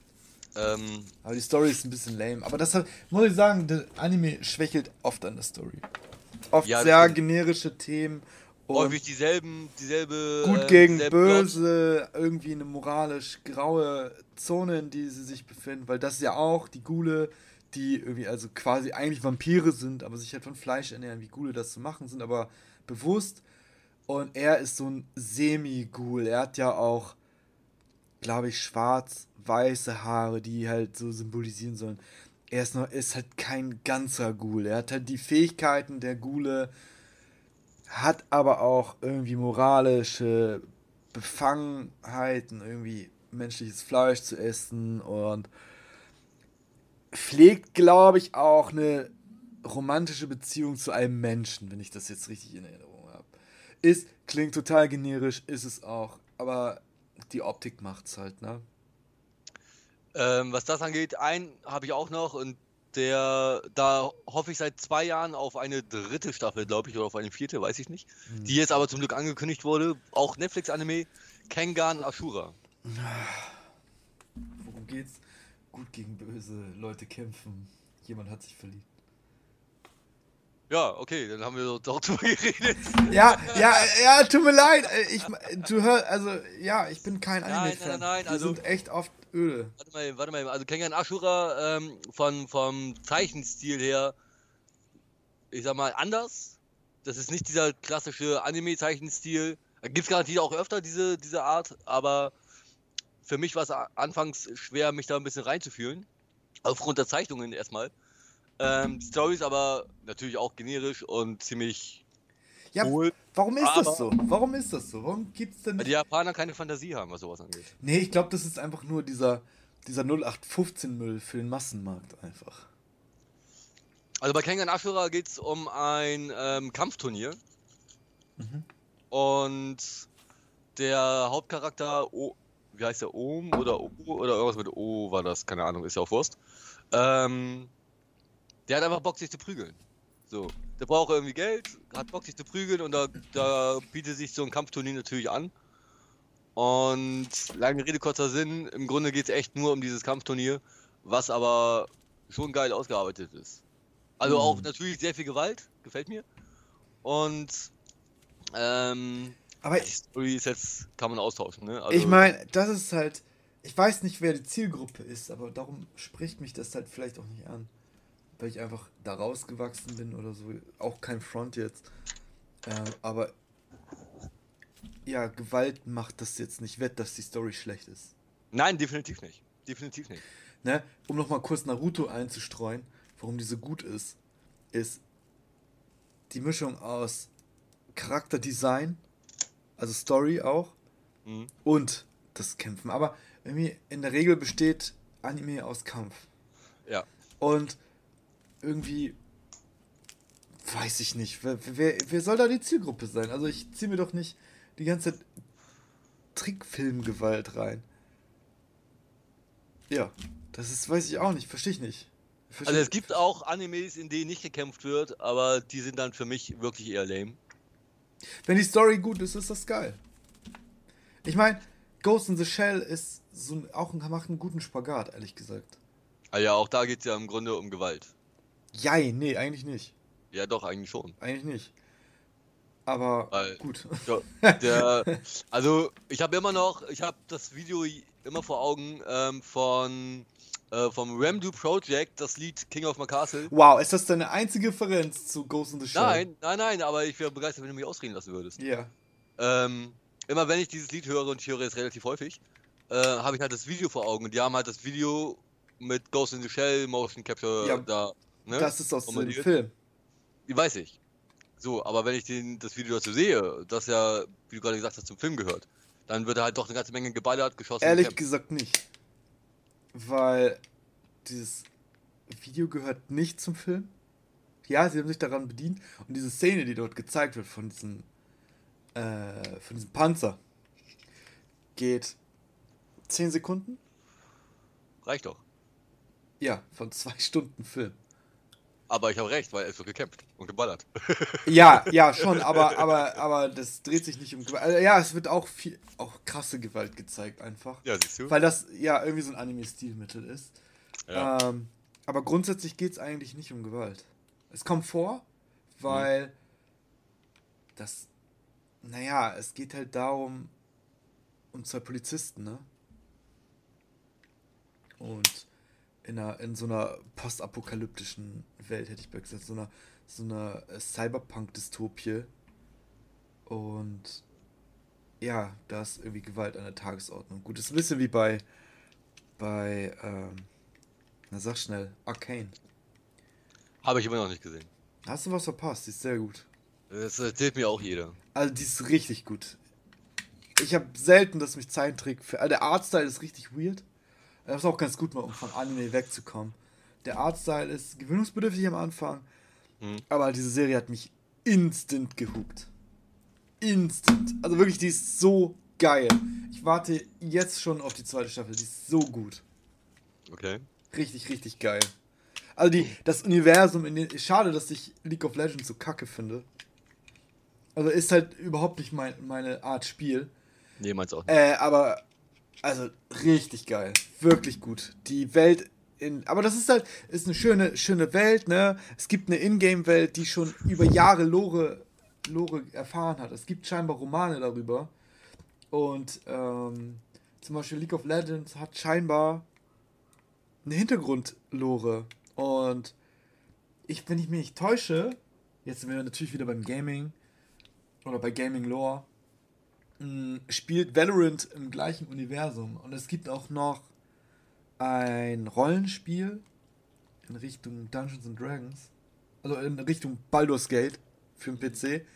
Ähm, aber die Story ist ein bisschen lame. Aber das hat, muss ich sagen, der Anime schwächelt oft an der Story. Oft ja, sehr generische Themen. Häufig dieselben, dieselbe. Gut äh, gegen böse, Plot. irgendwie eine moralisch graue Zone, in die sie sich befinden. Weil das ist ja auch die Gule, die irgendwie also quasi eigentlich Vampire sind, aber sich halt von Fleisch ernähren, wie Gule das zu machen sind, aber bewusst. Und er ist so ein Semi-Ghoul. Er hat ja auch glaube ich, schwarz-weiße Haare, die halt so symbolisieren sollen. Er ist, noch, ist halt kein ganzer Ghoul. Er hat halt die Fähigkeiten der Ghule, hat aber auch irgendwie moralische Befangenheiten, irgendwie menschliches Fleisch zu essen und pflegt, glaube ich, auch eine romantische Beziehung zu einem Menschen, wenn ich das jetzt richtig in Erinnerung habe. Ist, klingt total generisch, ist es auch, aber die Optik macht's halt, ne? Ähm, was das angeht, einen habe ich auch noch und der, da hoffe ich seit zwei Jahren auf eine dritte Staffel, glaube ich, oder auf eine vierte, weiß ich nicht. Mhm. Die jetzt aber zum Glück angekündigt wurde. Auch Netflix-Anime, Kengan Ashura. Worum geht's? Gut gegen böse Leute kämpfen. Jemand hat sich verliebt. Ja, okay, dann haben wir doch drüber geredet. Ja, ja, ja, tut mir leid. Ich, du hörst, also, ja, ich bin kein Anime-Fan. Nein, nein, nein, Die also, sind echt oft öde. Warte mal, warte mal, also Kengan Ashura ähm, von, vom Zeichenstil her, ich sag mal, anders. Das ist nicht dieser klassische Anime-Zeichenstil. Gibt es garantiert auch öfter diese, diese Art, aber für mich war es anfangs schwer, mich da ein bisschen reinzufühlen. Aufgrund der Zeichnungen erstmal. Ähm, die Story ist aber natürlich auch generisch und ziemlich ja, cool. Warum ist das so? Warum ist das so? Warum gibt's denn Weil die Japaner keine Fantasie haben, was sowas angeht. Nee, ich glaube, das ist einfach nur dieser, dieser 0815-Müll für den Massenmarkt einfach. Also bei Kengan Ashura geht es um ein ähm, Kampfturnier. Mhm. Und der Hauptcharakter, o, wie heißt der, Om oder O oder irgendwas mit O war das, keine Ahnung, ist ja auch Wurst. Ähm, der hat einfach Bock, sich zu prügeln. So. Der braucht irgendwie Geld, hat Bock, sich zu prügeln und da, da bietet sich so ein Kampfturnier natürlich an. Und lange Rede, kurzer Sinn, im Grunde geht es echt nur um dieses Kampfturnier, was aber schon geil ausgearbeitet ist. Also mhm. auch natürlich sehr viel Gewalt, gefällt mir. Und ähm, aber die Story ist jetzt, kann man austauschen, ne? Also, ich meine, das ist halt, ich weiß nicht, wer die Zielgruppe ist, aber darum spricht mich das halt vielleicht auch nicht an weil ich einfach da rausgewachsen bin oder so. Auch kein Front jetzt. Ähm, aber ja, Gewalt macht das jetzt nicht wett, dass die Story schlecht ist. Nein, definitiv nicht. Definitiv nicht. Ne? Um nochmal kurz Naruto einzustreuen, warum die so gut ist, ist die Mischung aus Charakterdesign, also Story auch, mhm. und das Kämpfen. Aber irgendwie in der Regel besteht Anime aus Kampf. Ja. Und irgendwie weiß ich nicht, wer, wer, wer soll da die Zielgruppe sein? Also ich ziehe mir doch nicht die ganze Zeit Trickfilmgewalt rein. Ja, das ist, weiß ich auch nicht, verstehe ich nicht. Versteh also es gibt auch Animes, in denen nicht gekämpft wird, aber die sind dann für mich wirklich eher lame. Wenn die Story gut ist, ist das geil. Ich meine, Ghost in the Shell ist so auch macht einen guten Spagat, ehrlich gesagt. Ah ja, auch da geht es ja im Grunde um Gewalt. Ja, nee, eigentlich nicht. Ja, doch, eigentlich schon. Eigentlich nicht. Aber Weil, gut. Ja, der, also, ich habe immer noch, ich habe das Video immer vor Augen ähm, von äh, vom Ramdu Project, das Lied King of My Castle. Wow, ist das deine einzige Referenz zu Ghost in the Shell? Nein, nein, nein, aber ich wäre begeistert, wenn du mich ausreden lassen würdest. Ja. Yeah. Ähm, immer wenn ich dieses Lied höre, und ich höre es relativ häufig, äh, habe ich halt das Video vor Augen. Und die haben halt das Video mit Ghost in the Shell, Motion Capture ja, da. Ne? Das ist aus dem Film. Die weiß ich. So, aber wenn ich den, das Video dazu sehe, das ja, wie du gerade gesagt hast, zum Film gehört, dann wird er halt doch eine ganze Menge geballert, geschossen. Ehrlich gesagt nicht. Weil dieses Video gehört nicht zum Film. Ja, sie haben sich daran bedient. Und diese Szene, die dort gezeigt wird von diesem, äh, von diesem Panzer, geht 10 Sekunden. Reicht doch. Ja, von zwei Stunden Film. Aber ich habe recht, weil es wird gekämpft und geballert. Ja, ja, schon, aber, aber, aber das dreht sich nicht um Gewalt. Also, ja, es wird auch viel, auch krasse Gewalt gezeigt einfach. Ja, siehst du. Weil das ja irgendwie so ein Anime-Stilmittel ist. Ja. Ähm, aber grundsätzlich geht es eigentlich nicht um Gewalt. Es kommt vor, weil mhm. das, naja, es geht halt darum, um zwei Polizisten, ne? Und in, einer, in so einer postapokalyptischen Welt, hätte ich mal gesagt, so einer, so einer äh, Cyberpunk-Dystopie. Und ja, da ist irgendwie Gewalt an der Tagesordnung. Gut, ist ein bisschen wie bei, bei, ähm, na sag schnell, Arcane. Habe ich immer noch nicht gesehen. Hast du was verpasst? Die ist sehr gut. Das erzählt mir auch jeder. Also die ist richtig gut. Ich habe selten, dass mich Zeichentrick... Also der Artstyle ist richtig weird. Das ist auch ganz gut mal, um von Anime wegzukommen. Der Artstyle ist gewöhnungsbedürftig am Anfang, mhm. aber diese Serie hat mich instant gehuckt. Instant. Also wirklich, die ist so geil. Ich warte jetzt schon auf die zweite Staffel. Die ist so gut. Okay. Richtig, richtig geil. Also die, das Universum in den. Schade, dass ich League of Legends so kacke finde. Also ist halt überhaupt nicht mein, meine Art Spiel. Nee, meins auch nicht. Äh, aber also richtig geil. Wirklich gut. Die Welt in, aber das ist halt, ist eine schöne, schöne Welt, ne? Es gibt eine Ingame-Welt, die schon über Jahre Lore, Lore erfahren hat. Es gibt scheinbar Romane darüber. Und ähm, zum Beispiel League of Legends hat scheinbar eine Hintergrundlore. Und ich, wenn ich mich nicht täusche, jetzt sind wir natürlich wieder beim Gaming oder bei Gaming Lore, spielt Valorant im gleichen Universum. Und es gibt auch noch ein Rollenspiel in Richtung Dungeons and Dragons. Also in Richtung Baldur's Gate für den PC.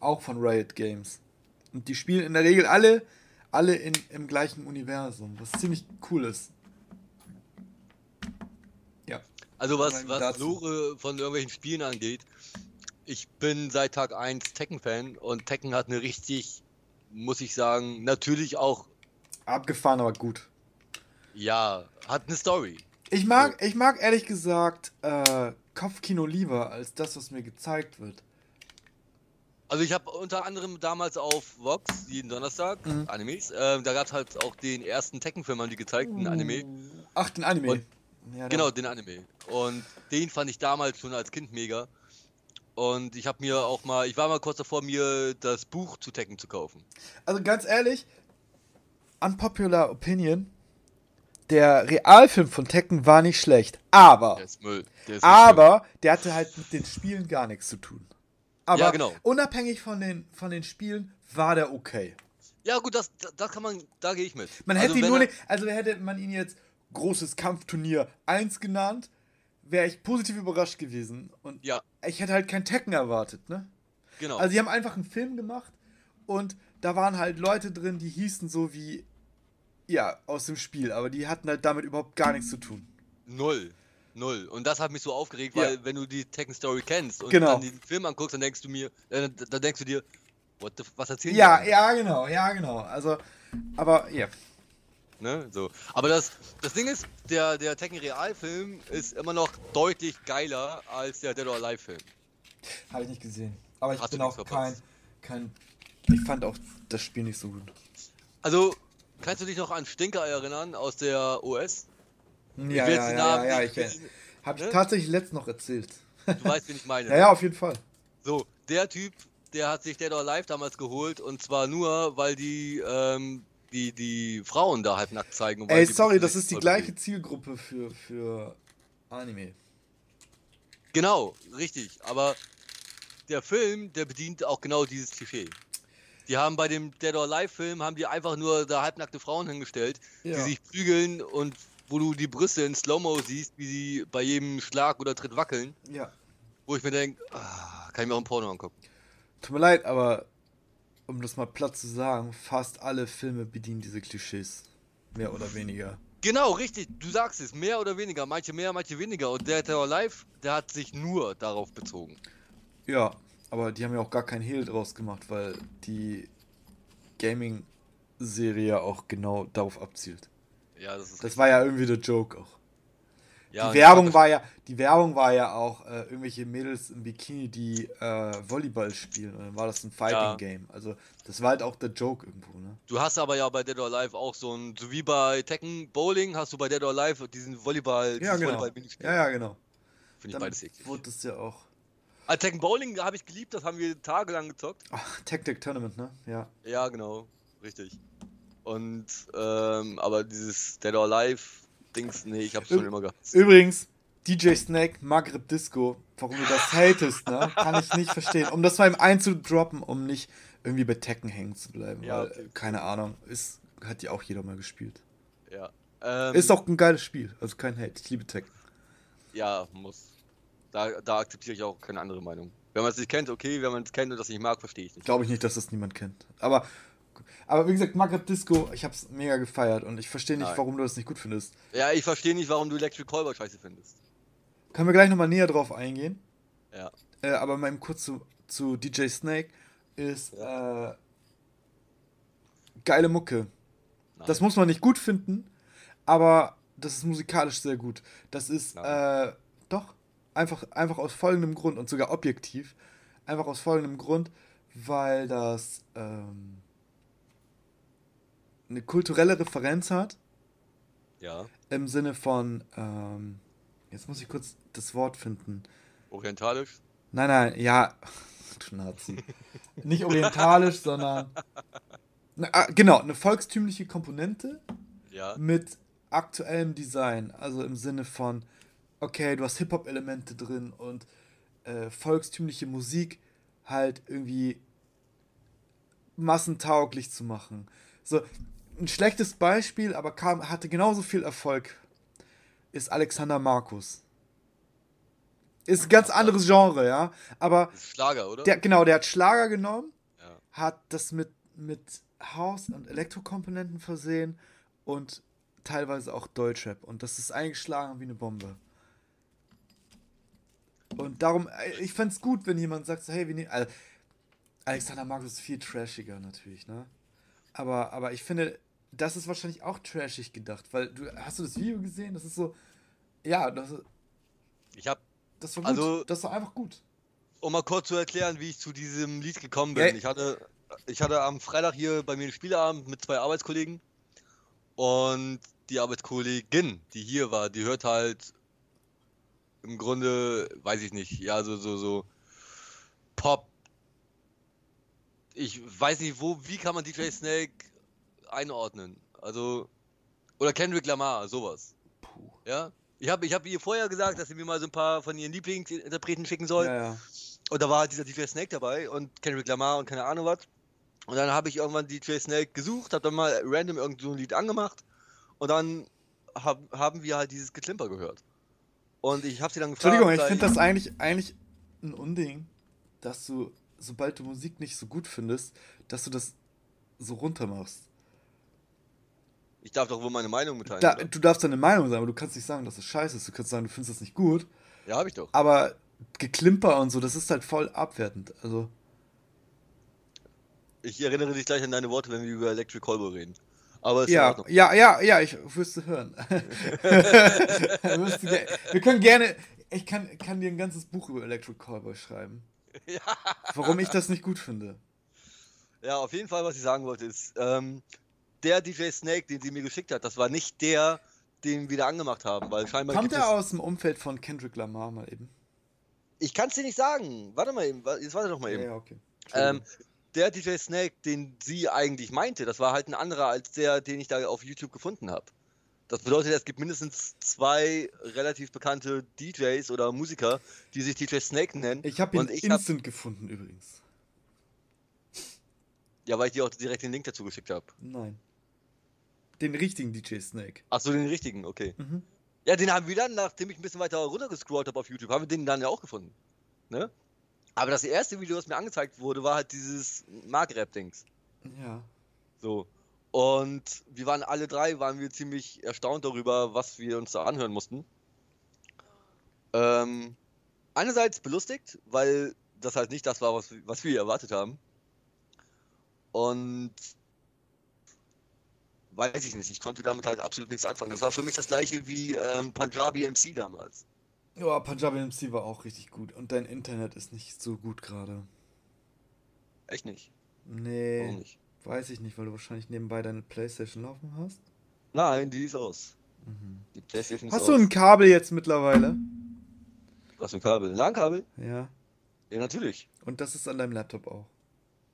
Auch von Riot Games. Und die spielen in der Regel alle, alle in, im gleichen Universum, was ziemlich cool ist. Ja. Also was, was Lore von irgendwelchen Spielen angeht, ich bin seit Tag 1 Tekken-Fan und Tekken hat eine richtig muss ich sagen, natürlich auch. Abgefahren, aber gut. Ja, hat eine Story. Ich mag, so. ich mag ehrlich gesagt äh, Kopfkino lieber als das, was mir gezeigt wird. Also ich habe unter anderem damals auf Vox jeden Donnerstag mhm. Animes. Äh, da gab es halt auch den ersten Tekken-Film, haben die gezeigt, einen Anime. Ach, den Anime. Und, ja, genau, den Anime. Und den fand ich damals schon als Kind mega. Und ich habe mir auch mal, ich war mal kurz davor, mir das Buch zu Tekken zu kaufen. Also ganz ehrlich, unpopular opinion, der Realfilm von Tekken war nicht schlecht, aber der ist Müll. Der ist aber Müll. der hatte halt mit den Spielen gar nichts zu tun. Aber ja, genau. unabhängig von den, von den Spielen war der okay. Ja gut, das, das kann man, da gehe ich mit. Man hätte also, ihn nur nicht, also hätte man ihn jetzt großes Kampfturnier 1 genannt, wäre ich positiv überrascht gewesen. Und ja. ich hätte halt kein Tekken erwartet, ne? Genau. Also, sie haben einfach einen Film gemacht und da waren halt Leute drin, die hießen so wie Ja, aus dem Spiel, aber die hatten halt damit überhaupt gar nichts zu tun. Null. Null. Und das hat mich so aufgeregt, weil ja. wenn du die Tekken Story kennst und genau. dann den Film anguckst, dann denkst du mir, äh, dann denkst du dir, the, was erzählen Ja, die ja, genau, ja, genau. Also, aber ja. Ne, so. Aber das, das Ding ist, der, der Tekken Real-Film ist immer noch deutlich geiler als der Dead or Alive-Film. Habe ich nicht gesehen. Aber ich Hast bin auch kein, kein. Ich fand auch das Spiel nicht so gut. Also, kannst du dich noch an Stinker erinnern aus der OS? Ja, ja, ja, ja, ja, ich, habe ich ne? tatsächlich letztens noch erzählt. Du weißt, wen ich meine. ja, ja, auf jeden Fall. So, der Typ, der hat sich Dead or Alive damals geholt und zwar nur, weil die, ähm, die, die Frauen da halt nackt zeigen. Ey, sorry, das ist die gleiche Zielgruppe für, für Anime. Genau, richtig, aber der Film, der bedient auch genau dieses Klischee. Die haben bei dem Dead or Alive Film haben die einfach nur da halbnackte Frauen hingestellt, ja. die sich prügeln und wo du die Brüste in Slow-Mo siehst, wie sie bei jedem Schlag oder Tritt wackeln. Ja. Wo ich mir denke, ah, kann ich mir auch ein Porno angucken. Tut mir leid, aber um das mal platt zu sagen, fast alle Filme bedienen diese Klischees. Mehr oder weniger. Genau, richtig. Du sagst es. Mehr oder weniger. Manche mehr, manche weniger. Und der Terror Live, der hat sich nur darauf bezogen. Ja, aber die haben ja auch gar keinen Hehl draus gemacht, weil die Gaming-Serie auch genau darauf abzielt. Ja, das ist. Das war ja irgendwie der Joke auch. Ja, die Werbung war ja, die Werbung war ja auch äh, irgendwelche Mädels im Bikini, die äh, Volleyball spielen und dann war das ein Fighting ja. Game. Also das war halt auch der Joke irgendwo, ne? Du hast aber ja bei Dead or Alive auch so ein, so wie bei Tekken Bowling hast du bei Dead or Alive diesen Volleyball, ja, genau. Volleyball ja, ja, genau. Finde ich beides eklig. Wurde das ja auch. Also Tekken Bowling habe ich geliebt, das haben wir tagelang gezockt. Ach, Tactic Tournament, ne? Ja. Ja, genau, richtig. Und, ähm, aber dieses Dead or Alive Dings, nee, ich hab's schon immer gehabt. Übrigens, DJ Snake, Maghreb Disco, warum du das hatest, ne? Kann ich nicht verstehen. Um das mal im einzudroppen, um nicht irgendwie bei Tekken hängen zu bleiben. Ja, weil, okay. keine Ahnung, ist, hat ja auch jeder mal gespielt. Ja. Ähm, ist auch ein geiles Spiel, also kein Hate. Ich liebe Tekken. Ja, muss. Da, da akzeptiere ich auch keine andere Meinung. Wenn man es nicht kennt, okay, wenn man es kennt und das nicht mag, verstehe ich nicht. Glaube ich nicht, dass das niemand kennt. Aber aber wie gesagt, Maghreb Disco, ich hab's mega gefeiert und ich verstehe nicht, Nein. warum du das nicht gut findest. Ja, ich verstehe nicht, warum du Electric Callboy scheiße findest. Können wir gleich nochmal näher drauf eingehen. Ja. Äh, aber mal kurz zu, zu DJ Snake ist ja. äh, geile Mucke. Nein. Das muss man nicht gut finden, aber das ist musikalisch sehr gut. Das ist, äh, doch, einfach, einfach aus folgendem Grund und sogar objektiv. Einfach aus folgendem Grund, weil das, ähm, eine kulturelle Referenz hat. Ja. Im Sinne von, ähm, jetzt muss ich kurz das Wort finden. Orientalisch? Nein, nein, ja, du Nazi. Nicht orientalisch, sondern. Na, ah, genau, eine volkstümliche Komponente ja. mit aktuellem Design. Also im Sinne von, okay, du hast Hip-Hop-Elemente drin und äh, volkstümliche Musik halt irgendwie massentauglich zu machen. So, ein schlechtes Beispiel, aber kam, hatte genauso viel Erfolg, ist Alexander Markus. Ist ein ganz anderes Genre, ja. Aber. Schlager, oder? Der, genau, der hat Schlager genommen, ja. hat das mit, mit Haus- und Elektrokomponenten versehen und teilweise auch Deutschrap. Und das ist eingeschlagen wie eine Bombe. Und darum, äh, ich fände es gut, wenn jemand sagt, so, hey, wie ne also, Alexander Markus ist viel trashiger natürlich, ne? Aber, aber ich finde, das ist wahrscheinlich auch trashig gedacht, weil du hast du das Video gesehen? Das ist so, ja, das. Ich hab. Das war gut. Also, das war einfach gut. Um mal kurz zu erklären, wie ich zu diesem Lied gekommen bin. Ja. Ich hatte, ich hatte am Freitag hier bei mir einen Spieleabend mit zwei Arbeitskollegen und die Arbeitskollegin, die hier war, die hört halt im Grunde, weiß ich nicht, ja, so, so, so Pop. Ich weiß nicht, wo, wie kann man DJ Snake einordnen. Also, oder Kendrick Lamar, sowas. Puh. Ja? Ich habe ich hab ihr vorher gesagt, dass sie mir mal so ein paar von ihren Lieblingsinterpreten schicken soll. Ja, ja. Und da war halt dieser DJ Snake dabei und Kendrick Lamar und keine Ahnung was. Und dann habe ich irgendwann DJ Snake gesucht, habe dann mal random irgend so ein Lied angemacht und dann hab, haben wir halt dieses Geklimper gehört. Und ich habe sie dann gefragt. Entschuldigung, ich finde das eigentlich, eigentlich ein Unding, dass du, sobald du Musik nicht so gut findest, dass du das so runter machst. Ich darf doch wohl meine Meinung mitteilen. Da, du darfst deine Meinung sagen, aber du kannst nicht sagen, dass es scheiße ist. Du kannst sagen, du findest das nicht gut. Ja, hab ich doch. Aber Geklimper und so, das ist halt voll abwertend. Also. Ich erinnere dich gleich an deine Worte, wenn wir über Electric Callboy reden. Aber ja, ja, ja, ja, ich wüsste hören. wir können gerne, ich kann, kann dir ein ganzes Buch über Electric Callboy schreiben. Ja. Warum ich das nicht gut finde. Ja, auf jeden Fall, was ich sagen wollte, ist, ähm, der DJ Snake, den sie mir geschickt hat, das war nicht der, den wir da angemacht haben, weil scheinbar. Kommt er aus dem Umfeld von Kendrick Lamar mal eben? Ich kann es dir nicht sagen. Warte mal eben, jetzt warte doch mal eben. Ja, ja okay. Ähm, der DJ Snake, den sie eigentlich meinte, das war halt ein anderer als der, den ich da auf YouTube gefunden habe. Das bedeutet, es gibt mindestens zwei relativ bekannte DJs oder Musiker, die sich DJ Snake nennen. Ich habe ihn ich instant hab... gefunden übrigens. Ja, weil ich dir auch direkt den Link dazu geschickt habe. Nein. Den richtigen DJ Snake. Achso, den richtigen, okay. Mhm. Ja, den haben wir dann, nachdem ich ein bisschen weiter runtergescrollt habe auf YouTube, haben wir den dann ja auch gefunden. Ne? Aber das erste Video, das mir angezeigt wurde, war halt dieses Mark-Rap-Dings. Ja. So. Und wir waren alle drei, waren wir ziemlich erstaunt darüber, was wir uns da anhören mussten. Ähm, einerseits belustigt, weil das halt nicht das war, was, was wir erwartet haben. Und weiß ich nicht, ich konnte damit halt absolut nichts anfangen. Das war für mich das gleiche wie ähm, Punjabi MC damals. Ja, Punjabi MC war auch richtig gut. Und dein Internet ist nicht so gut gerade. Echt nicht? Nee. Warum nicht? Weiß ich nicht, weil du wahrscheinlich nebenbei deine Playstation laufen hast. Nein, die ist aus. Mhm. Die Playstation ist Hast aus. du ein Kabel jetzt mittlerweile? Was für ein Kabel? Ein LAN-Kabel? Ja. Ja, natürlich. Und das ist an deinem Laptop auch.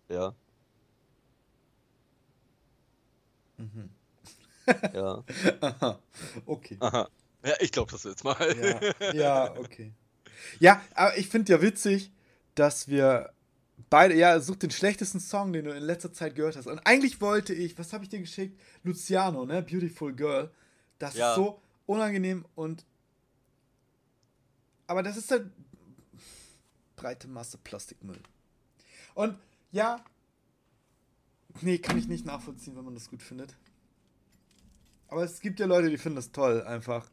Ja. Mhm. Ja. Aha. Okay. Aha. Ja, ich glaube das jetzt mal. Ja, ja okay. Ja, aber ich finde ja witzig, dass wir beide, ja, such den schlechtesten Song, den du in letzter Zeit gehört hast. Und eigentlich wollte ich, was habe ich dir geschickt? Luciano, ne? Beautiful Girl. Das ja. ist so unangenehm und. Aber das ist halt breite Masse Plastikmüll. Und ja, nee, kann ich nicht nachvollziehen, wenn man das gut findet. Aber es gibt ja Leute, die finden das toll, einfach.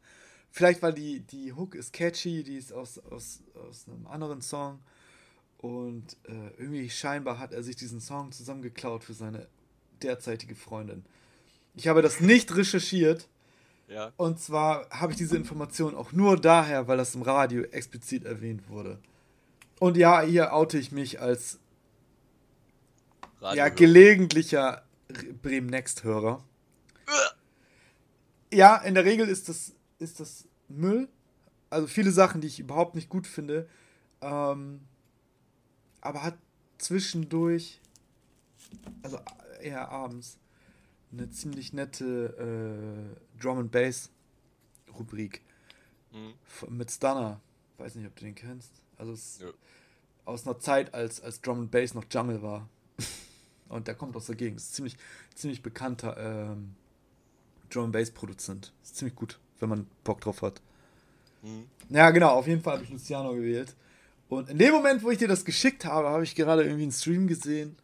Vielleicht, weil die, die Hook ist catchy, die ist aus, aus, aus einem anderen Song. Und äh, irgendwie scheinbar hat er sich diesen Song zusammengeklaut für seine derzeitige Freundin. Ich habe das nicht recherchiert. Ja. Und zwar habe ich diese Information auch nur daher, weil das im Radio explizit erwähnt wurde. Und ja, hier oute ich mich als ja, gelegentlicher Bremen Next-Hörer. Ja, in der Regel ist das, ist das Müll. Also viele Sachen, die ich überhaupt nicht gut finde. Ähm, aber hat zwischendurch, also eher abends, eine ziemlich nette äh, Drum and Bass Rubrik mhm. mit Stunner. Weiß nicht, ob du den kennst. Also es ja. aus einer Zeit, als, als Drum and Bass noch Jungle war. Und der kommt aus der Gegend. Ist ziemlich, ziemlich bekannter ähm, Drum and Bass Produzent. Ist ziemlich gut, wenn man Bock drauf hat. Mhm. Ja, genau, auf jeden Fall habe ich Luciano gewählt. Und in dem Moment, wo ich dir das geschickt habe, habe ich gerade irgendwie einen Stream gesehen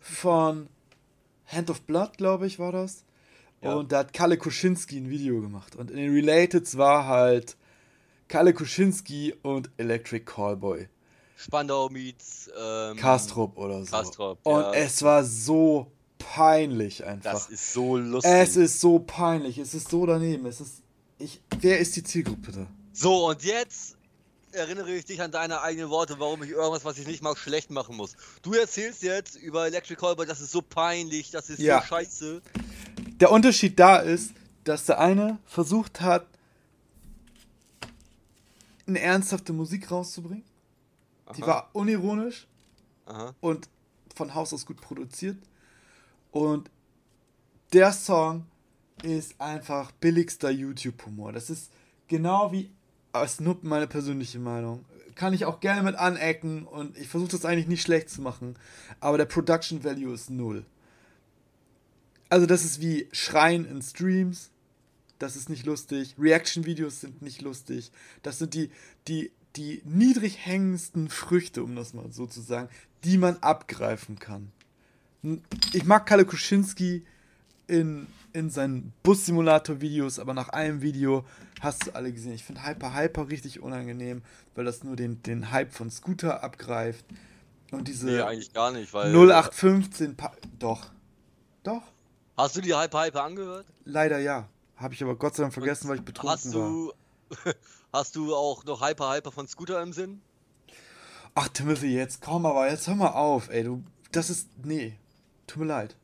von Hand of Blood, glaube ich, war das. Ja. Und da hat Kalle Kuschinski ein Video gemacht. Und in den Relateds war halt Kalle Kuschinski und Electric Callboy. Spandau meets ähm, Kastrop oder so. Kastrop, und ja. es war so peinlich einfach. Das ist so lustig. Es ist so peinlich. Es ist so daneben. Es ist. Ich, wer ist die Zielgruppe da? So, und jetzt erinnere ich dich an deine eigenen Worte, warum ich irgendwas, was ich nicht mag, schlecht machen muss. Du erzählst jetzt über Electric Callboy, das ist so peinlich, das ist ja. so scheiße. Der Unterschied da ist, dass der eine versucht hat, eine ernsthafte Musik rauszubringen. Aha. Die war unironisch Aha. und von Haus aus gut produziert. Und der Song ist einfach billigster YouTube-Humor. Das ist genau wie ist nur meine persönliche Meinung. Kann ich auch gerne mit anecken und ich versuche das eigentlich nicht schlecht zu machen. Aber der Production Value ist null. Also, das ist wie Schreien in Streams. Das ist nicht lustig. Reaction-Videos sind nicht lustig. Das sind die, die, die niedrig hängendsten Früchte, um das mal so zu sagen, die man abgreifen kann. Ich mag Kalle Kuschinski in, in seinen Bus-Simulator-Videos, aber nach einem Video hast du alle gesehen. Ich finde Hyper Hyper richtig unangenehm, weil das nur den, den Hype von Scooter abgreift. Und diese nee, eigentlich gar nicht, weil. 0815. Pa doch. Doch. Hast du die Hyper Hyper angehört? Leider ja. Habe ich aber Gott sei Dank vergessen, weil ich betrunken hast du, war. Hast du auch noch Hyper Hyper von Scooter im Sinn? Ach, Timothy, jetzt komm aber, jetzt hör mal auf, ey. Du, das ist. Nee. Tut mir leid.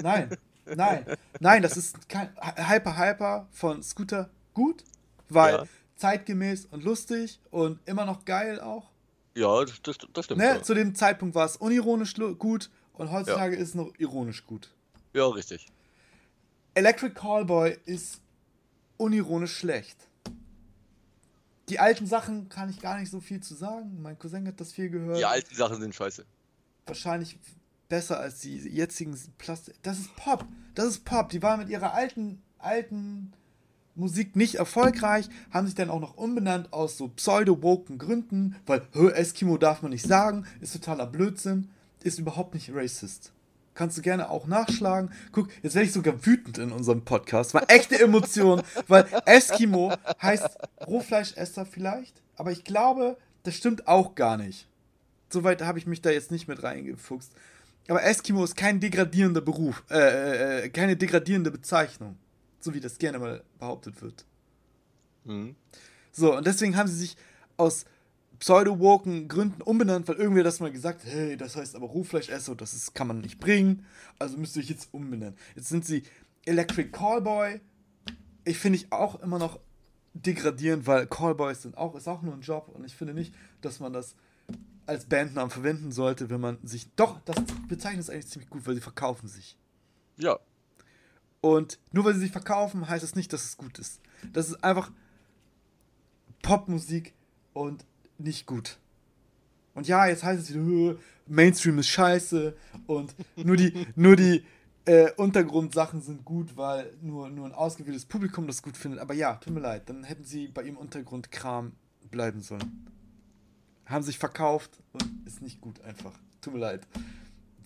Nein. Nein. Nein, das ist kein. Hyper Hyper von Scooter gut, weil ja. zeitgemäß und lustig und immer noch geil auch. Ja, das, das, stimmt. Ne? Ja. Zu dem Zeitpunkt war es unironisch gut und heutzutage ja. ist es noch ironisch gut. Ja, richtig. Electric Callboy ist unironisch schlecht. Die alten Sachen kann ich gar nicht so viel zu sagen. Mein Cousin hat das viel gehört. Die alten Sachen sind scheiße. Wahrscheinlich besser als die jetzigen Plastik. Das ist Pop. Das ist Pop. Die waren mit ihrer alten, alten Musik nicht erfolgreich, haben sich dann auch noch umbenannt aus so pseudo-woken Gründen, weil Eskimo darf man nicht sagen, ist totaler Blödsinn, ist überhaupt nicht racist. Kannst du gerne auch nachschlagen. Guck, jetzt werde ich sogar wütend in unserem Podcast. War echte Emotion, weil Eskimo heißt Rohfleischesser vielleicht, aber ich glaube, das stimmt auch gar nicht. Soweit habe ich mich da jetzt nicht mit reingefuchst. Aber Eskimo ist kein degradierender Beruf, äh, äh, äh keine degradierende Bezeichnung so wie das gerne mal behauptet wird. Mhm. So, und deswegen haben sie sich aus pseudo-woken Gründen umbenannt, weil irgendwer das mal gesagt hat, hey, das heißt aber Rohfleischesser und das ist, kann man nicht bringen, also müsst ihr euch jetzt umbenennen. Jetzt sind sie Electric Callboy. Ich finde ich auch immer noch degradierend, weil Callboys sind auch, ist auch nur ein Job und ich finde nicht, dass man das als Bandnamen verwenden sollte, wenn man sich. Doch, das bezeichnet es eigentlich ziemlich gut, weil sie verkaufen sich. Ja, und nur weil sie sich verkaufen, heißt es das nicht, dass es gut ist. Das ist einfach Popmusik und nicht gut. Und ja, jetzt heißt es wieder, Mainstream ist scheiße und nur die, nur die äh, Untergrundsachen sind gut, weil nur, nur ein ausgewähltes Publikum das gut findet. Aber ja, tut mir leid, dann hätten sie bei ihrem Untergrundkram bleiben sollen. Haben sich verkauft und ist nicht gut einfach. Tut mir leid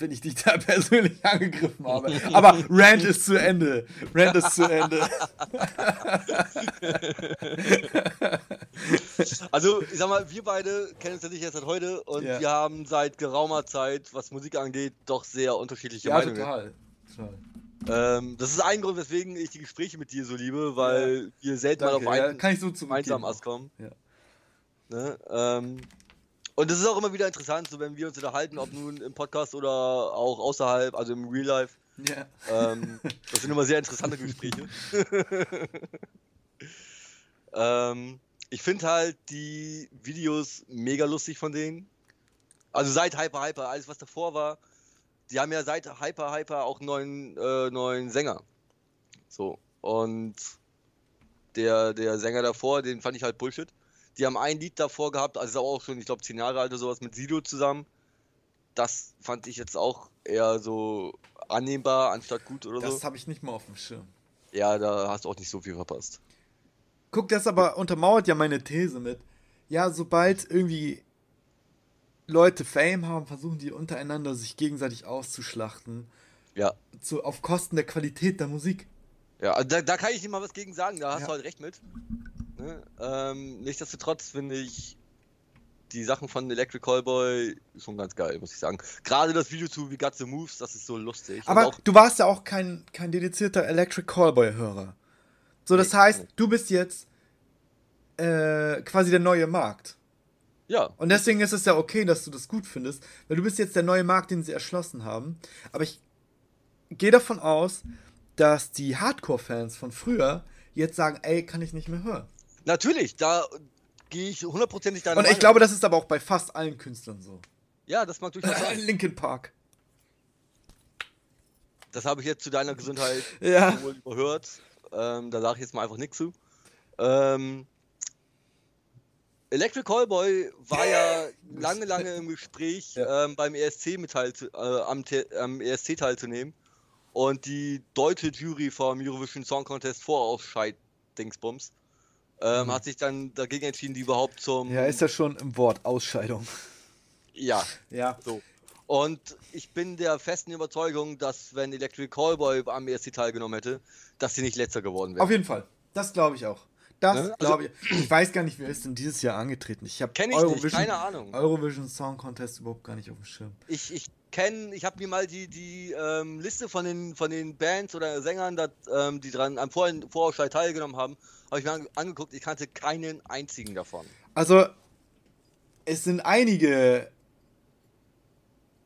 wenn ich dich da persönlich angegriffen habe. Aber Rand ist zu Ende. Rand ist zu Ende. Also, ich sag mal, wir beide kennen uns ja nicht erst seit heute und ja. wir haben seit geraumer Zeit, was Musik angeht, doch sehr unterschiedliche ja, Meinungen. Total. total. Ähm, das ist ein Grund, weswegen ich die Gespräche mit dir so liebe, weil ja. wir selten Danke. mal auf einen ja, so gemeinsamen Ast kommen. Ja. Ne? Ähm, und es ist auch immer wieder interessant, so wenn wir uns unterhalten, ob nun im Podcast oder auch außerhalb, also im Real Life. Ja. Ähm, das sind immer sehr interessante Gespräche. ähm, ich finde halt die Videos mega lustig von denen. Also seit Hyper Hyper, alles was davor war. Die haben ja seit Hyper Hyper auch neuen, äh, neuen Sänger. So. Und der, der Sänger davor, den fand ich halt Bullshit. Die haben ein Lied davor gehabt, also auch schon, ich glaube, zehn Jahre alt oder sowas mit Sido zusammen. Das fand ich jetzt auch eher so annehmbar anstatt gut oder das so. Das habe ich nicht mal auf dem Schirm. Ja, da hast du auch nicht so viel verpasst. Guck, das aber untermauert ja meine These mit. Ja, sobald irgendwie Leute Fame haben, versuchen die untereinander sich gegenseitig auszuschlachten. Ja. Zu, auf Kosten der Qualität der Musik. Ja, da, da kann ich nicht mal was gegen sagen, da hast ja. du halt recht mit. Ne? Ähm, nichtsdestotrotz finde ich die Sachen von Electric Callboy schon ganz geil, muss ich sagen. Gerade das Video zu We Got the Moves, das ist so lustig. Aber du warst ja auch kein, kein dedizierter Electric Callboy-Hörer. So, das nee, heißt, nee. du bist jetzt äh, quasi der neue Markt. Ja. Und deswegen ist es ja okay, dass du das gut findest, weil du bist jetzt der neue Markt, den sie erschlossen haben. Aber ich gehe davon aus, dass die Hardcore-Fans von früher jetzt sagen, ey, kann ich nicht mehr hören. Natürlich, da gehe ich hundertprozentig deiner Und ich glaube, das ist aber auch bei fast allen Künstlern so. Ja, das mag durchaus sein. Linkin Park. Das habe ich jetzt zu deiner Gesundheit ja. wohl überhört. Ähm, da sage ich jetzt mal einfach nichts zu. Ähm, Electric Callboy war ja lange, lange im Gespräch, ja. ähm, beim ESC mit teil, äh, am, am, ESC teilzunehmen und die deutsche Jury vom Eurovision Song Contest vorausscheidet, Dingsbums ähm, mhm. hat sich dann dagegen entschieden, die überhaupt zum. Ja, ist ja schon im Wort Ausscheidung. Ja. Ja. So. Und ich bin der festen Überzeugung, dass wenn Electric Callboy am ESC teilgenommen hätte, dass sie nicht letzter geworden wäre. Auf jeden Fall. Das glaube ich auch. Das ne? glaube also, ich. Ich weiß gar nicht, wer ist denn dieses Jahr angetreten. Ich habe Eurovision, keine Ahnung. Eurovision Song Contest überhaupt gar nicht auf dem Schirm. Ich, ich kenne, ich habe mir mal die, die ähm, Liste von den, von den Bands oder Sängern, dat, ähm, die dran am Vor Vorausscheid teilgenommen haben, habe ich mir angeguckt. Ich kannte keinen einzigen davon. Also, es sind einige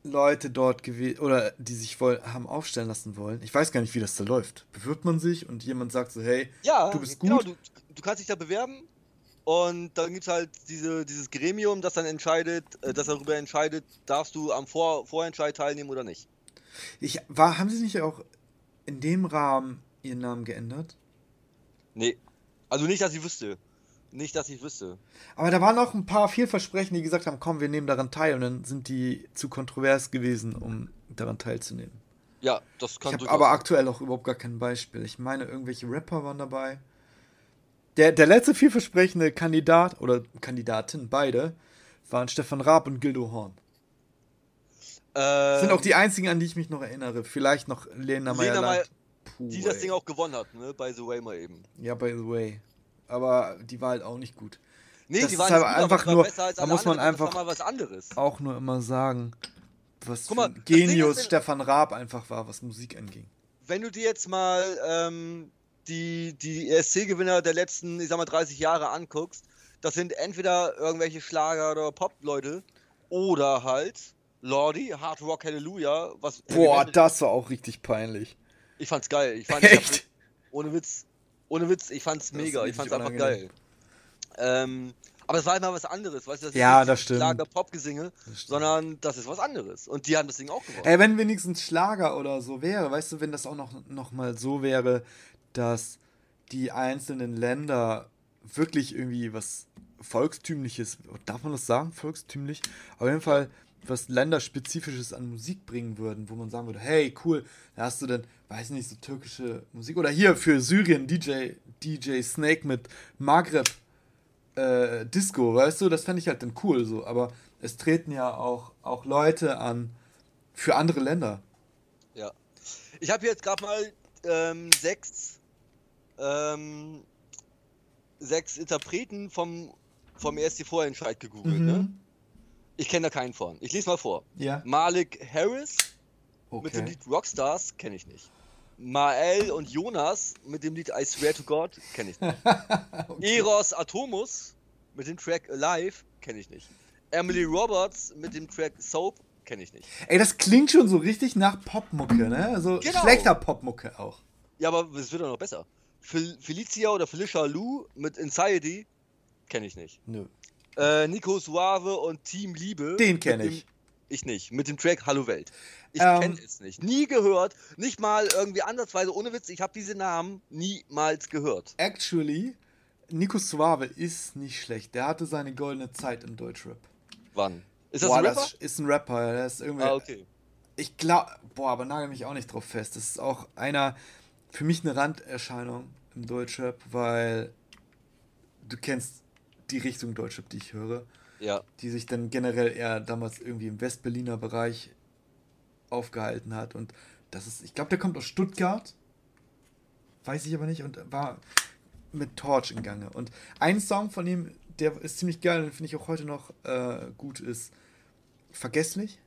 Leute dort gewesen oder die sich wohl haben aufstellen lassen wollen. Ich weiß gar nicht, wie das da läuft. Bewirbt man sich und jemand sagt so, hey, ja, du bist genau, gut. Genau, du, du kannst dich da bewerben und dann gibt es halt diese, dieses Gremium, das dann entscheidet, äh, das darüber entscheidet, darfst du am Vor Vorentscheid teilnehmen oder nicht. Ich, war, haben sie nicht auch in dem Rahmen ihren Namen geändert? Nee. Also nicht, dass ich wüsste. Nicht, dass ich wüsste. Aber da waren auch ein paar vielversprechende, die gesagt haben, komm, wir nehmen daran teil. Und dann sind die zu kontrovers gewesen, um daran teilzunehmen. Ja, das kann Ich habe aber aktuell auch überhaupt gar kein Beispiel. Ich meine, irgendwelche Rapper waren dabei. Der, der letzte vielversprechende Kandidat oder Kandidatin, beide, waren Stefan Raab und Gildo Horn. Ähm, sind auch die einzigen, an die ich mich noch erinnere. Vielleicht noch Lena Meyer. Die das Ding auch gewonnen hat, ne? By the way mal eben. Ja, by the way aber die war halt auch nicht gut. Nee, das die war, halt einfach nur, da muss man einfach auch nur immer sagen, was mal, Genius Stefan Raab einfach war, was Musik anging. Wenn du dir jetzt mal ähm, die, die ESC-Gewinner der letzten, ich sag mal, 30 Jahre anguckst, das sind entweder irgendwelche Schlager- oder Pop-Leute oder halt Lordi, Hard Rock Hallelujah. Was Boah, das war auch richtig peinlich. Ich fand's geil. Ich fand, Echt? Ich ohne Witz, ohne Witz, ich fand's mega, ich fand's einfach geil. Ähm, aber es war immer was anderes, weißt du? Das ja, das stimmt. Schlager Pop-Gesinge, sondern das ist was anderes. Und die haben das Ding auch gewonnen. Ey, wenn wenigstens Schlager oder so wäre, weißt du, wenn das auch noch, noch mal so wäre, dass die einzelnen Länder wirklich irgendwie was Volkstümliches, darf man das sagen, volkstümlich? Auf jeden Fall was Länderspezifisches an Musik bringen würden, wo man sagen würde, hey, cool, da hast du dann, weiß nicht, so türkische Musik. Oder hier für Syrien DJ, DJ Snake mit Maghreb äh, Disco, weißt du, das fände ich halt dann cool so. Aber es treten ja auch, auch Leute an für andere Länder. Ja. Ich habe jetzt gerade mal ähm, sechs, ähm, sechs Interpreten vom, vom ESC-Vorentscheid gegoogelt, ne? mhm. ne? Ich kenne da keinen von. Ich lese mal vor. Ja. Malik Harris okay. mit dem Lied Rockstars kenne ich nicht. Mael und Jonas mit dem Lied I Swear to God kenne ich nicht. okay. Eros Atomus mit dem Track Alive kenne ich nicht. Emily Roberts mit dem Track Soap kenne ich nicht. Ey, das klingt schon so richtig nach Popmucke, ne? Also genau. schlechter Popmucke auch. Ja, aber es wird doch noch besser. Fel Felicia oder Felicia Lou mit Anxiety kenne ich nicht. Nö. Äh, Nico Suave und Team Liebe. Den kenne ich. Ich nicht. Mit dem Track Hallo Welt. Ich ähm, kenne es nicht. Nie gehört. Nicht mal irgendwie ansatzweise. Ohne Witz, ich habe diese Namen niemals gehört. Actually, Nico Suave ist nicht schlecht. Der hatte seine goldene Zeit im Deutschrap. Wann? Ist das boah, ein Rapper? Das ist ein Rapper. Der ist irgendwie. Ah, okay. Ich glaube, boah, aber nagel mich auch nicht drauf fest. Das ist auch einer, für mich eine Randerscheinung im Deutschrap, weil du kennst die Richtung Deutschrap, die ich höre. Ja. Die sich dann generell eher damals irgendwie im Westberliner Bereich aufgehalten hat. Und das ist, ich glaube, der kommt aus Stuttgart. Weiß ich aber nicht. Und war mit Torch in Gange. Und ein Song von ihm, der ist ziemlich geil und finde ich auch heute noch äh, gut, ist Vergesslich.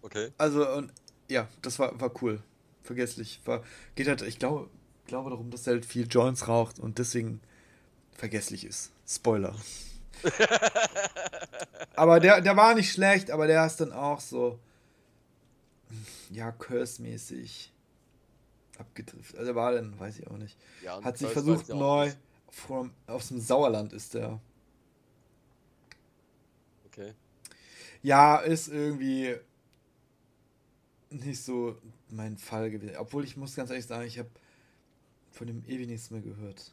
Okay. Also, und ja, das war, war cool. Vergesslich. War, geht halt, ich glaube, glaube darum, dass er halt viel Joints raucht und deswegen vergesslich ist. Spoiler. aber der, der war nicht schlecht, aber der ist dann auch so, ja, Curse-mäßig abgetrifft. Also der war dann, weiß ich auch nicht. Ja, Hat sich versucht neu, vom, aus dem Sauerland ist der. Okay. Ja, ist irgendwie nicht so mein Fall gewesen. Obwohl ich muss ganz ehrlich sagen, ich habe von dem ewig nichts mehr gehört.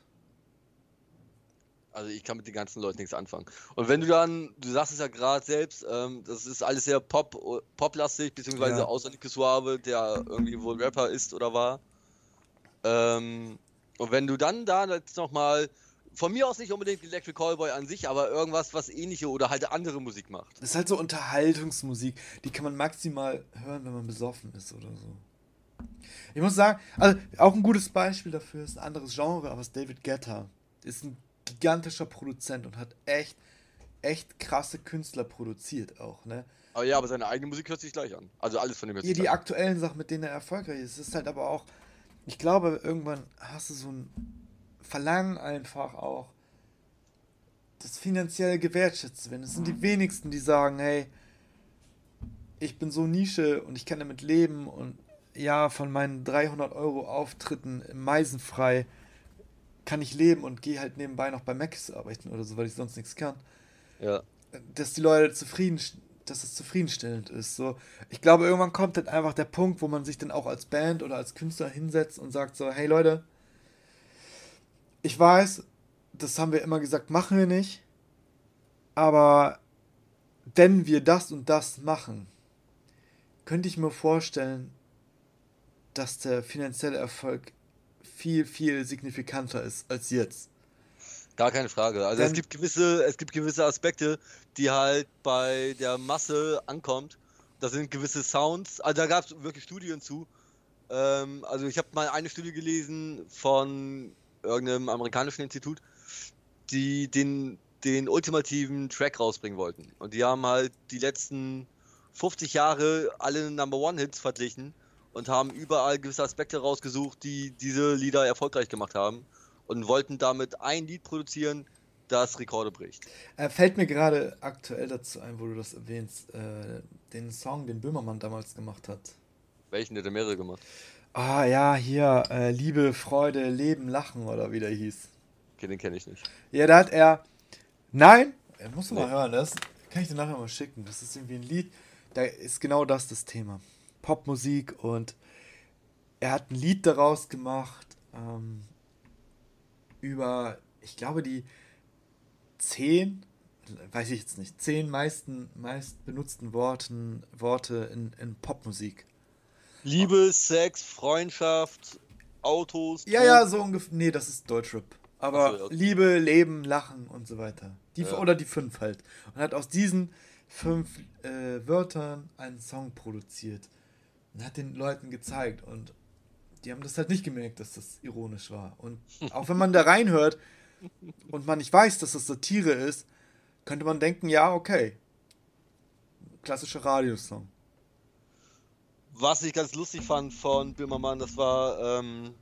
Also ich kann mit den ganzen Leuten nichts anfangen. Und wenn du dann, du sagst es ja gerade selbst, ähm, das ist alles sehr pop, poplastig, beziehungsweise ja. außer Nico Suave, der irgendwie wohl Rapper ist oder war. Ähm, und wenn du dann da jetzt nochmal von mir aus nicht unbedingt Electric Callboy an sich, aber irgendwas, was ähnliche oder halt andere Musik macht. Das ist halt so Unterhaltungsmusik. Die kann man maximal hören, wenn man besoffen ist oder so. Ich muss sagen, also auch ein gutes Beispiel dafür ist ein anderes Genre, aber es ist David Guetta. Ist ein gigantischer Produzent und hat echt, echt krasse Künstler produziert auch, ne? Aber ja, aber seine eigene Musik hört sich gleich an. Also alles von dem hört sich Ja, die aktuellen Sachen, mit denen er erfolgreich ist. Ist halt aber auch, ich glaube, irgendwann hast du so ein Verlangen einfach auch, das finanziell gewertschätzt zu werden. Es sind die wenigsten, die sagen, hey, ich bin so Nische und ich kann damit leben und ja, von meinen 300 Euro Auftritten Meisenfrei kann ich leben und gehe halt nebenbei noch bei Macs arbeiten oder so, weil ich sonst nichts kann. Ja. Dass die Leute zufrieden, dass es zufriedenstellend ist. So, ich glaube, irgendwann kommt dann einfach der Punkt, wo man sich dann auch als Band oder als Künstler hinsetzt und sagt so, hey Leute, ich weiß, das haben wir immer gesagt, machen wir nicht. Aber wenn wir das und das machen, könnte ich mir vorstellen, dass der finanzielle Erfolg viel, viel signifikanter ist als jetzt. Gar keine Frage. Also Denn es gibt gewisse, es gibt gewisse Aspekte, die halt bei der Masse ankommt. Da sind gewisse Sounds, also da gab es wirklich Studien zu. Ähm, also ich habe mal eine Studie gelesen von irgendeinem amerikanischen Institut, die den, den ultimativen Track rausbringen wollten. Und die haben halt die letzten 50 Jahre alle Number One Hits verglichen und haben überall gewisse Aspekte rausgesucht, die diese Lieder erfolgreich gemacht haben und wollten damit ein Lied produzieren, das Rekorde bricht. Äh, fällt mir gerade aktuell dazu ein, wo du das erwähnst, äh, den Song, den Böhmermann damals gemacht hat. Welchen, der mehrere gemacht? Ah ja, hier, äh, Liebe, Freude, Leben, Lachen oder wie der hieß. Okay, den kenne ich nicht. Ja, da hat er. Nein, er muss nee. mal hören, das kann ich dir nachher mal schicken. Das ist irgendwie ein Lied, da ist genau das das Thema. Popmusik und er hat ein Lied daraus gemacht ähm, über, ich glaube, die zehn, weiß ich jetzt nicht, zehn meisten, meist benutzten Worten, Worte in, in Popmusik. Liebe, Sex, Freundschaft, Autos. Ja, ja, so ungefähr. Nee, das ist Deutschrap. Aber so, okay. Liebe, Leben, Lachen und so weiter. Die, ja. Oder die fünf halt. Und hat aus diesen fünf äh, Wörtern einen Song produziert. Und hat den Leuten gezeigt. Und die haben das halt nicht gemerkt, dass das ironisch war. Und auch wenn man da reinhört und man nicht weiß, dass das Satire ist, könnte man denken, ja, okay. Klassischer Radiosong was ich ganz lustig fand von Böhmermann, das war ähm,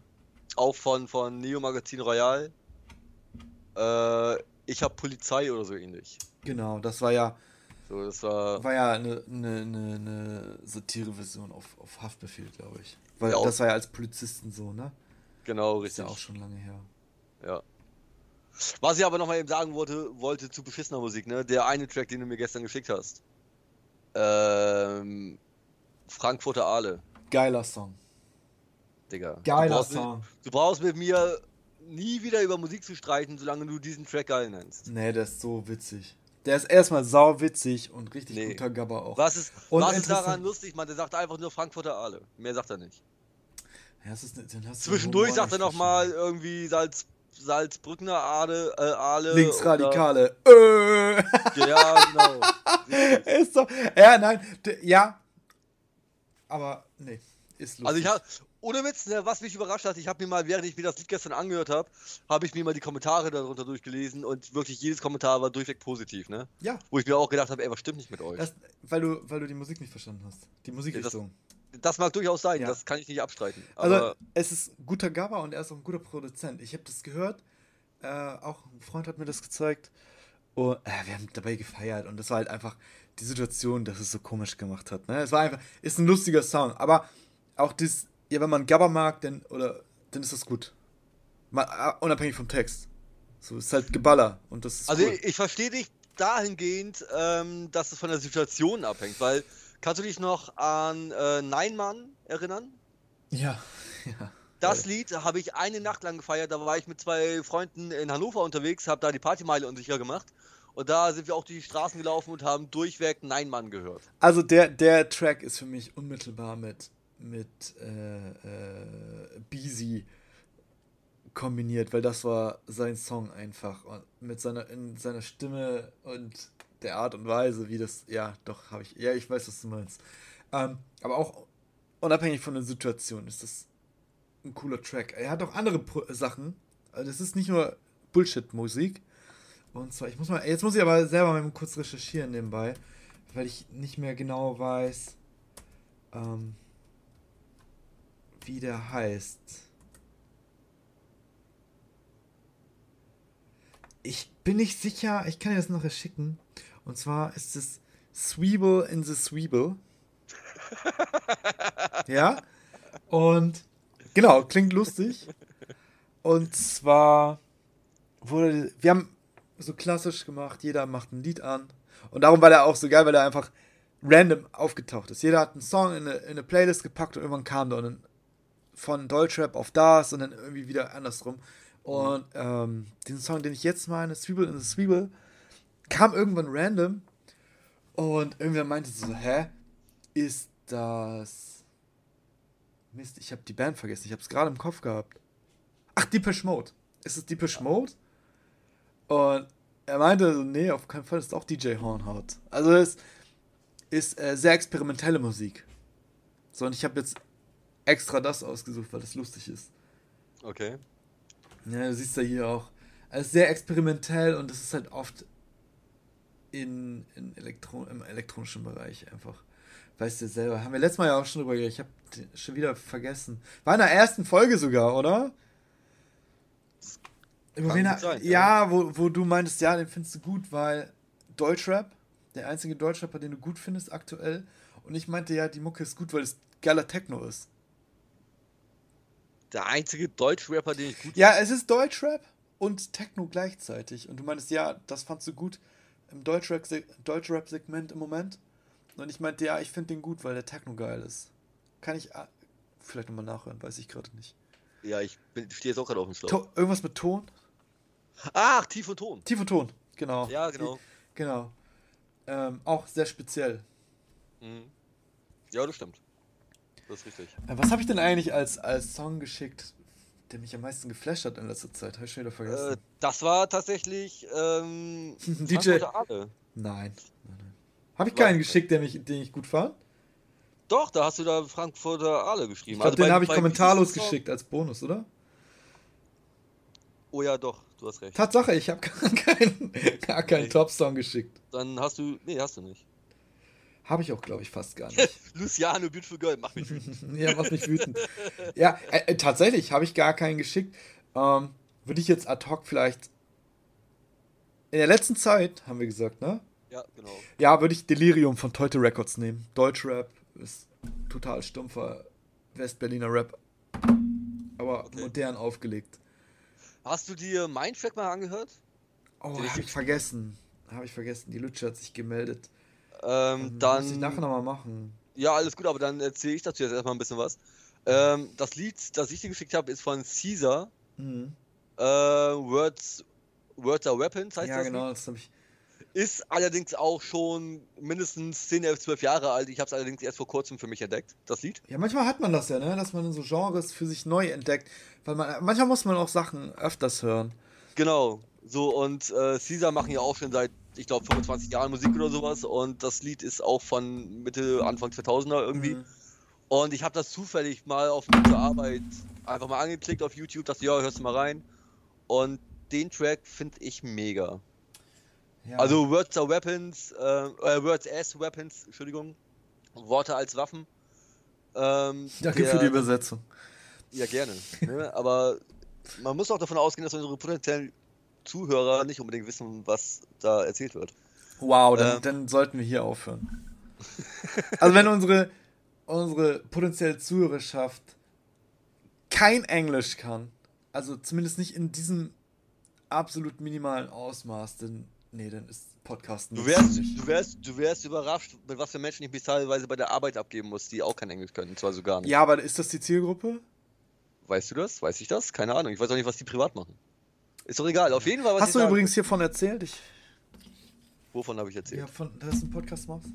auch von, von Neo Magazin Royal. Äh, ich hab Polizei oder so ähnlich. Genau, das war ja. So, das war. War ja eine, eine, eine, eine Satire-Version auf, auf Haftbefehl, glaube ich. Weil ja, das war ja als Polizisten so, ne? Genau, richtig. Ist ja auch schon lange her. Ja. Was ich aber nochmal eben sagen wollte, wollte zu beschissener Musik, ne? Der eine Track, den du mir gestern geschickt hast. Ähm, Frankfurter Aale. Geiler Song. Digga. Geiler du Song. Mit, du brauchst mit mir nie wieder über Musik zu streiten, solange du diesen Track geil nennst. Nee, der ist so witzig. Der ist erstmal sau witzig und richtig nee. guter Gabber auch. Was ist, und was ist daran lustig, man? Der sagt einfach nur Frankfurter Aale. Mehr sagt er nicht. Ja, ist, Zwischendurch sagt er nochmal irgendwie Salz, Salzbrückner Aale, äh, Aale Linksradikale. Oder... Äh. Ja, genau. ist so. Ja, nein. Ja, aber nee, ist lustig. Also ich habe, ohne Witz, ne, was mich überrascht hat, ich habe mir mal, während ich mir das Lied gestern angehört habe, habe ich mir mal die Kommentare darunter durchgelesen und wirklich jedes Kommentar war durchweg positiv, ne? Ja. Wo ich mir auch gedacht habe, ey, was stimmt nicht mit euch? Das, weil, du, weil du die Musik nicht verstanden hast. Die Musikrichtung. Das, das mag durchaus sein, ja. das kann ich nicht abstreiten. also, es ist guter Gabber und er ist auch ein guter Produzent. Ich habe das gehört, äh, auch ein Freund hat mir das gezeigt und äh, wir haben dabei gefeiert und das war halt einfach, die Situation, dass es so komisch gemacht hat. Ne? Es war einfach, ist ein lustiger Song, aber auch das, ja, wenn man Gabber mag, dann, oder, dann ist das gut. Mal, uh, unabhängig vom Text. So, ist halt Geballer und das ist Also cool. ich, ich verstehe dich dahingehend, ähm, dass es von der Situation abhängt, weil kannst du dich noch an äh, Nein Mann erinnern? Ja, ja. Das Lied habe ich eine Nacht lang gefeiert, da war ich mit zwei Freunden in Hannover unterwegs, habe da die Partymeile unsicher gemacht und da sind wir auch durch die Straßen gelaufen und haben durchweg Nein Mann gehört. Also der, der Track ist für mich unmittelbar mit, mit äh, äh, Beezy kombiniert, weil das war sein Song einfach. Und mit seiner, in seiner Stimme und der Art und Weise, wie das. Ja, doch, habe ich. Ja, ich weiß, was du meinst. Ähm, aber auch unabhängig von der Situation ist das ein cooler Track. Er hat auch andere Pro Sachen. Also das ist nicht nur Bullshit-Musik. Und zwar, ich muss mal. Jetzt muss ich aber selber mal kurz recherchieren nebenbei, weil ich nicht mehr genau weiß, ähm, wie der heißt. Ich bin nicht sicher, ich kann dir das noch schicken. Und zwar ist es Sweeble in the Sweeble. ja. Und genau, klingt lustig. Und zwar wurde, wir haben so klassisch gemacht, jeder macht ein Lied an. Und darum war der auch so geil, weil er einfach random aufgetaucht ist. Jeder hat einen Song in eine, in eine Playlist gepackt und irgendwann kam da dann von Deutschrap auf das und dann irgendwie wieder andersrum. Und ähm, diesen Song, den ich jetzt meine, Zwiebel in the Zwiebel, kam irgendwann random und irgendwer meinte so, hä, ist das... Mist, ich habe die Band vergessen, ich habe es gerade im Kopf gehabt. Ach, Deepish Mode. Ist es Deepish Mode? Und er meinte so, nee, auf keinen Fall, ist auch DJ Hornhaut. Also es ist äh, sehr experimentelle Musik. So, und ich habe jetzt extra das ausgesucht, weil das lustig ist. Okay. Ja, du siehst ja hier auch. Es ist sehr experimentell und es ist halt oft in, in Elektro im elektronischen Bereich einfach. Weißt du selber. Haben wir letztes Mal ja auch schon drüber geredet. Ich habe schon wieder vergessen. War in der ersten Folge sogar, oder? Wen sein, ja, ja, wo, wo du meintest, ja, den findest du gut, weil Deutschrap, der einzige Deutschrapper, den du gut findest aktuell. Und ich meinte, ja, die Mucke ist gut, weil es geiler Techno ist. Der einzige Deutschrapper, den ich gut? Ja, es ist Deutschrap und Techno gleichzeitig. Und du meintest, ja, das fandst du gut im Deutschrap-Segment im Moment. Und ich meinte, ja, ich finde den gut, weil der Techno geil ist. Kann ich ah, vielleicht nochmal nachhören, weiß ich gerade nicht. Ja, ich stehe jetzt auch gerade auf dem Schlauch. To irgendwas mit Ton? Ach, Tief und Ton. Tief und Ton, genau. Ja, genau. Genau. Ähm, auch sehr speziell. Mhm. Ja, das stimmt. Das ist richtig. Äh, was habe ich denn eigentlich als, als Song geschickt, der mich am meisten geflasht hat in letzter Zeit? Habe ich schon wieder vergessen. Äh, das war tatsächlich ähm, DJ. Nein. nein, nein. Habe ich keinen geschickt, der mich, den ich gut fand? Doch, da hast du da Frankfurter Aale geschrieben. Ich glaube, also den habe ich kommentarlos geschickt als Bonus, oder? Oh ja, doch, du hast recht. Tatsache, ich habe gar keinen, gar keinen Top-Song geschickt. Dann hast du. Nee, hast du nicht. Habe ich auch, glaube ich, fast gar nicht. Luciano, Beautiful Girl, mach mich wütend. ja, mach mich wütend. Ja, äh, äh, tatsächlich habe ich gar keinen geschickt. Ähm, Würde ich jetzt ad hoc vielleicht. In der letzten Zeit, haben wir gesagt, ne? Ja, genau. Ja, würde ich Delirium von Teute Records nehmen. Deutschrap ist total stumpfer Westberliner Rap. Aber okay. modern aufgelegt. Hast du dir Mindtrack mal angehört? Oh, habe ich vergessen. Habe ich vergessen. Die Lutsche hat sich gemeldet. Ähm, dann. Muss ich nachher nochmal machen. Ja, alles gut, aber dann erzähle ich dazu jetzt erstmal ein bisschen was. Ähm, das Lied, das ich dir geschickt habe, ist von Caesar. Mhm. Äh, Words, Words are Weapons heißt ja, das. Ja, genau, das habe ich. Ist allerdings auch schon mindestens 10, 11, 12 Jahre alt. Ich habe es allerdings erst vor kurzem für mich entdeckt, das Lied. Ja, manchmal hat man das ja, ne? dass man so Genres für sich neu entdeckt. Weil man, manchmal muss man auch Sachen öfters hören. Genau. So, und äh, Caesar machen ja auch schon seit ich glaube, 25 Jahren Musik oder sowas. Und das Lied ist auch von Mitte, Anfang 2000er irgendwie. Mhm. Und ich habe das zufällig mal auf der Arbeit einfach mal angeklickt auf YouTube, dachte, ja, hörst du mal rein. Und den Track finde ich mega. Ja. Also Words are Weapons, äh, äh, Words as Weapons, Entschuldigung. Worte als Waffen. Ähm, Danke der, für die Übersetzung. Ja, gerne. ne? Aber man muss auch davon ausgehen, dass unsere potenziellen Zuhörer nicht unbedingt wissen, was da erzählt wird. Wow, dann, ähm, dann sollten wir hier aufhören. also wenn unsere, unsere potenzielle Zuhörerschaft kein Englisch kann, also zumindest nicht in diesem absolut minimalen Ausmaß, dann nee, dann ist Podcast nicht. Du wärst, du wärst, du wärst überrascht, mit was für Menschen ich mich teilweise bei der Arbeit abgeben muss, die auch kein Englisch können, zwar so gar nicht. Ja, aber ist das die Zielgruppe? Weißt du das? Weiß ich das? Keine Ahnung. Ich weiß auch nicht, was die privat machen. Ist doch egal, auf jeden Fall. Was Hast du übrigens hiervon erzählt? Ich... Wovon habe ich erzählt? Ja, von, dass du einen Podcast machst?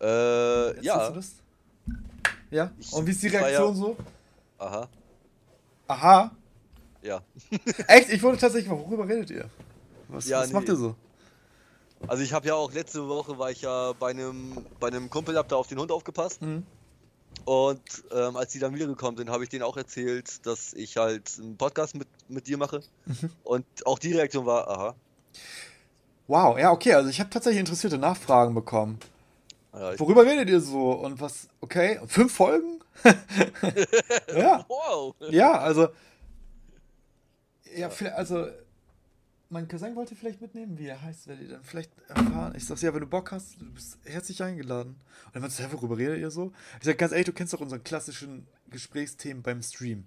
Äh, ja. Du das? Ja? Ich Und wie ist die Reaktion ja... so? Aha. Aha? Ja. Echt? Ich wollte tatsächlich, worüber redet ihr? Was, Ja, was macht nee. ihr so? Also ich habe ja auch letzte Woche war ich ja bei einem bei einem Kumpel, hab da auf den Hund aufgepasst. Mhm. Und ähm, als die dann wiedergekommen sind, habe ich denen auch erzählt, dass ich halt einen Podcast mit, mit dir mache. Mhm. Und auch die Reaktion war, aha. Wow, ja, okay, also ich habe tatsächlich interessierte Nachfragen bekommen. Ja, ich, Worüber redet ihr so und was, okay, fünf Folgen? ja, wow. ja, also, ja, also, mein Cousin wollte vielleicht mitnehmen, wie er heißt, werdet ihr dann vielleicht erfahren. Ich sag's ja, wenn du Bock hast, du bist herzlich eingeladen. Und dann meinte hä, worüber redet ihr so? Ich sag ganz ehrlich, du kennst doch unseren klassischen Gesprächsthemen beim Stream.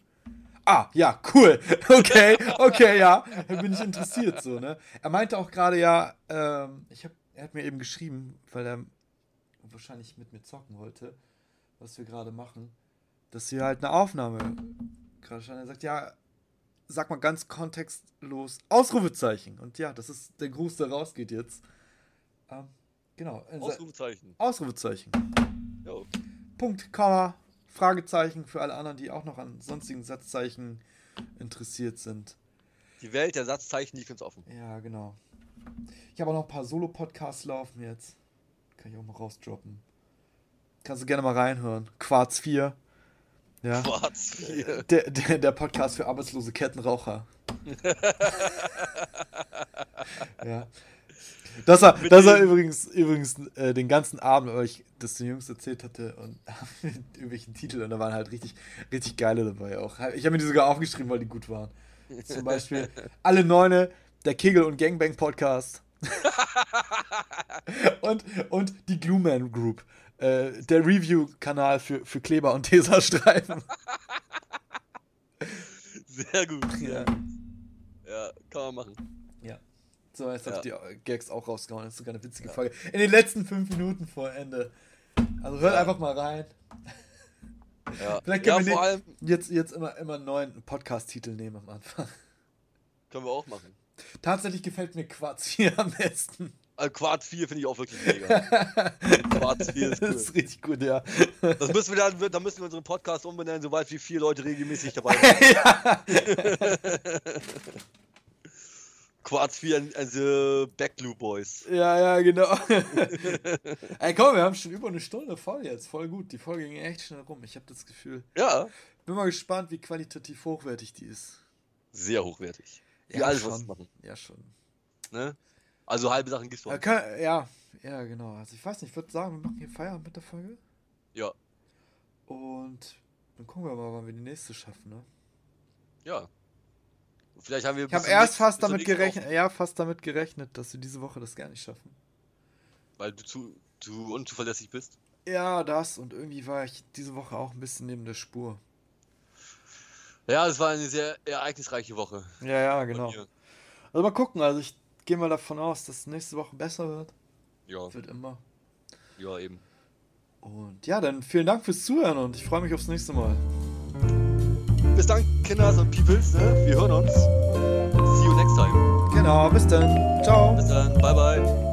Ah, ja, cool. Okay, okay, ja. Da bin ich interessiert so, ne? Er meinte auch gerade ja, ähm, ich hab, er hat mir eben geschrieben, weil er wahrscheinlich mit mir zocken wollte, was wir gerade machen, dass wir halt eine Aufnahme gerade schon. Er sagt, ja, sag mal ganz kontextlos, Ausrufezeichen. Und ja, das ist der Gruß, der rausgeht jetzt. Ähm, genau. Also, Ausrufezeichen. Ausrufezeichen. Jo. Punkt, Komma, Fragezeichen für alle anderen, die auch noch an sonstigen Satzzeichen interessiert sind. Die Welt der Satzzeichen liegt uns offen. Ja, genau. Ich habe auch noch ein paar Solo-Podcasts laufen jetzt. Kann ich auch mal rausdroppen. Kannst du gerne mal reinhören. Quarz 4. Ja. 4. Der, der, der Podcast für arbeitslose Kettenraucher. ja. Das war, das war übrigens, übrigens äh, den ganzen Abend, weil ich das den Jungs erzählt hatte und mit irgendwelchen Titeln und da waren halt richtig, richtig geile dabei auch. Ich habe mir die sogar aufgeschrieben, weil die gut waren. Zum Beispiel alle Neune, der Kegel und Gangbang Podcast. und, und die Glueman Group. Äh, der Review-Kanal für, für Kleber und Tesastreifen. Sehr gut. Ja. Ja, kann man machen. Ja. So, jetzt habe ich Ja. die Gags auch rausgehauen. Das ist sogar eine witzige Folge. In den letzten fünf Minuten vor Ende. Also hört Ja. einfach mal rein. Ja, Vielleicht ja können wir vor allem Jetzt, jetzt immer, immer einen neuen Podcast-Titel nehmen am Anfang. können wir auch machen. Tatsächlich gefällt mir Quarz hier am besten. Also Quarz 4 finde ich auch wirklich mega. Quarz 4 ist Das cool. ist richtig gut, ja. Das müssen wir dann, dann müssen wir unseren Podcast umbenennen, sobald wir vier Leute regelmäßig dabei sind. Quarz 4 and, and the Backloop Boys. Ja, ja, genau. Ey, komm, wir haben schon über eine Stunde voll jetzt. Voll gut. Die Folge ging echt schnell rum. Ich habe das Gefühl. Ja, Bin mal gespannt, wie qualitativ hochwertig die ist. sehr hochwertig. Wie Ja, alles, schon. was machen. Ja, schon. Ne? Also halbe Sachen gibt's Ja, von. kann, ja, ja, genau. Also ich weiß nicht, ich würde sagen, wir machen hier Feierabend mit der Folge. Ja, Und dann gucken wir mal, wann wir die nächste schaffen, ne? ja. Vielleicht haben wir. Ich habe erst fast damit gerechnet, ja, fast damit gerechnet, dass wir diese Woche das gar nicht schaffen. Weil du zu, zu unzuverlässig bist. Ja, das und irgendwie war ich diese Woche auch ein bisschen neben der Spur. Ja, es war eine sehr ereignisreiche Woche. Ja, ja, genau. Also mal gucken, also ich gehe mal davon aus, dass nächste Woche besser wird. Ja, Wird immer. ja, eben. Und ja, dann vielen Dank fürs Zuhören und ich freue mich aufs nächste Mal. Bis dann, Kinders und Peoples. Ne? Wir hören uns. See you next time. Genau, bis dann. Ciao. Bis dann. Bye, bye.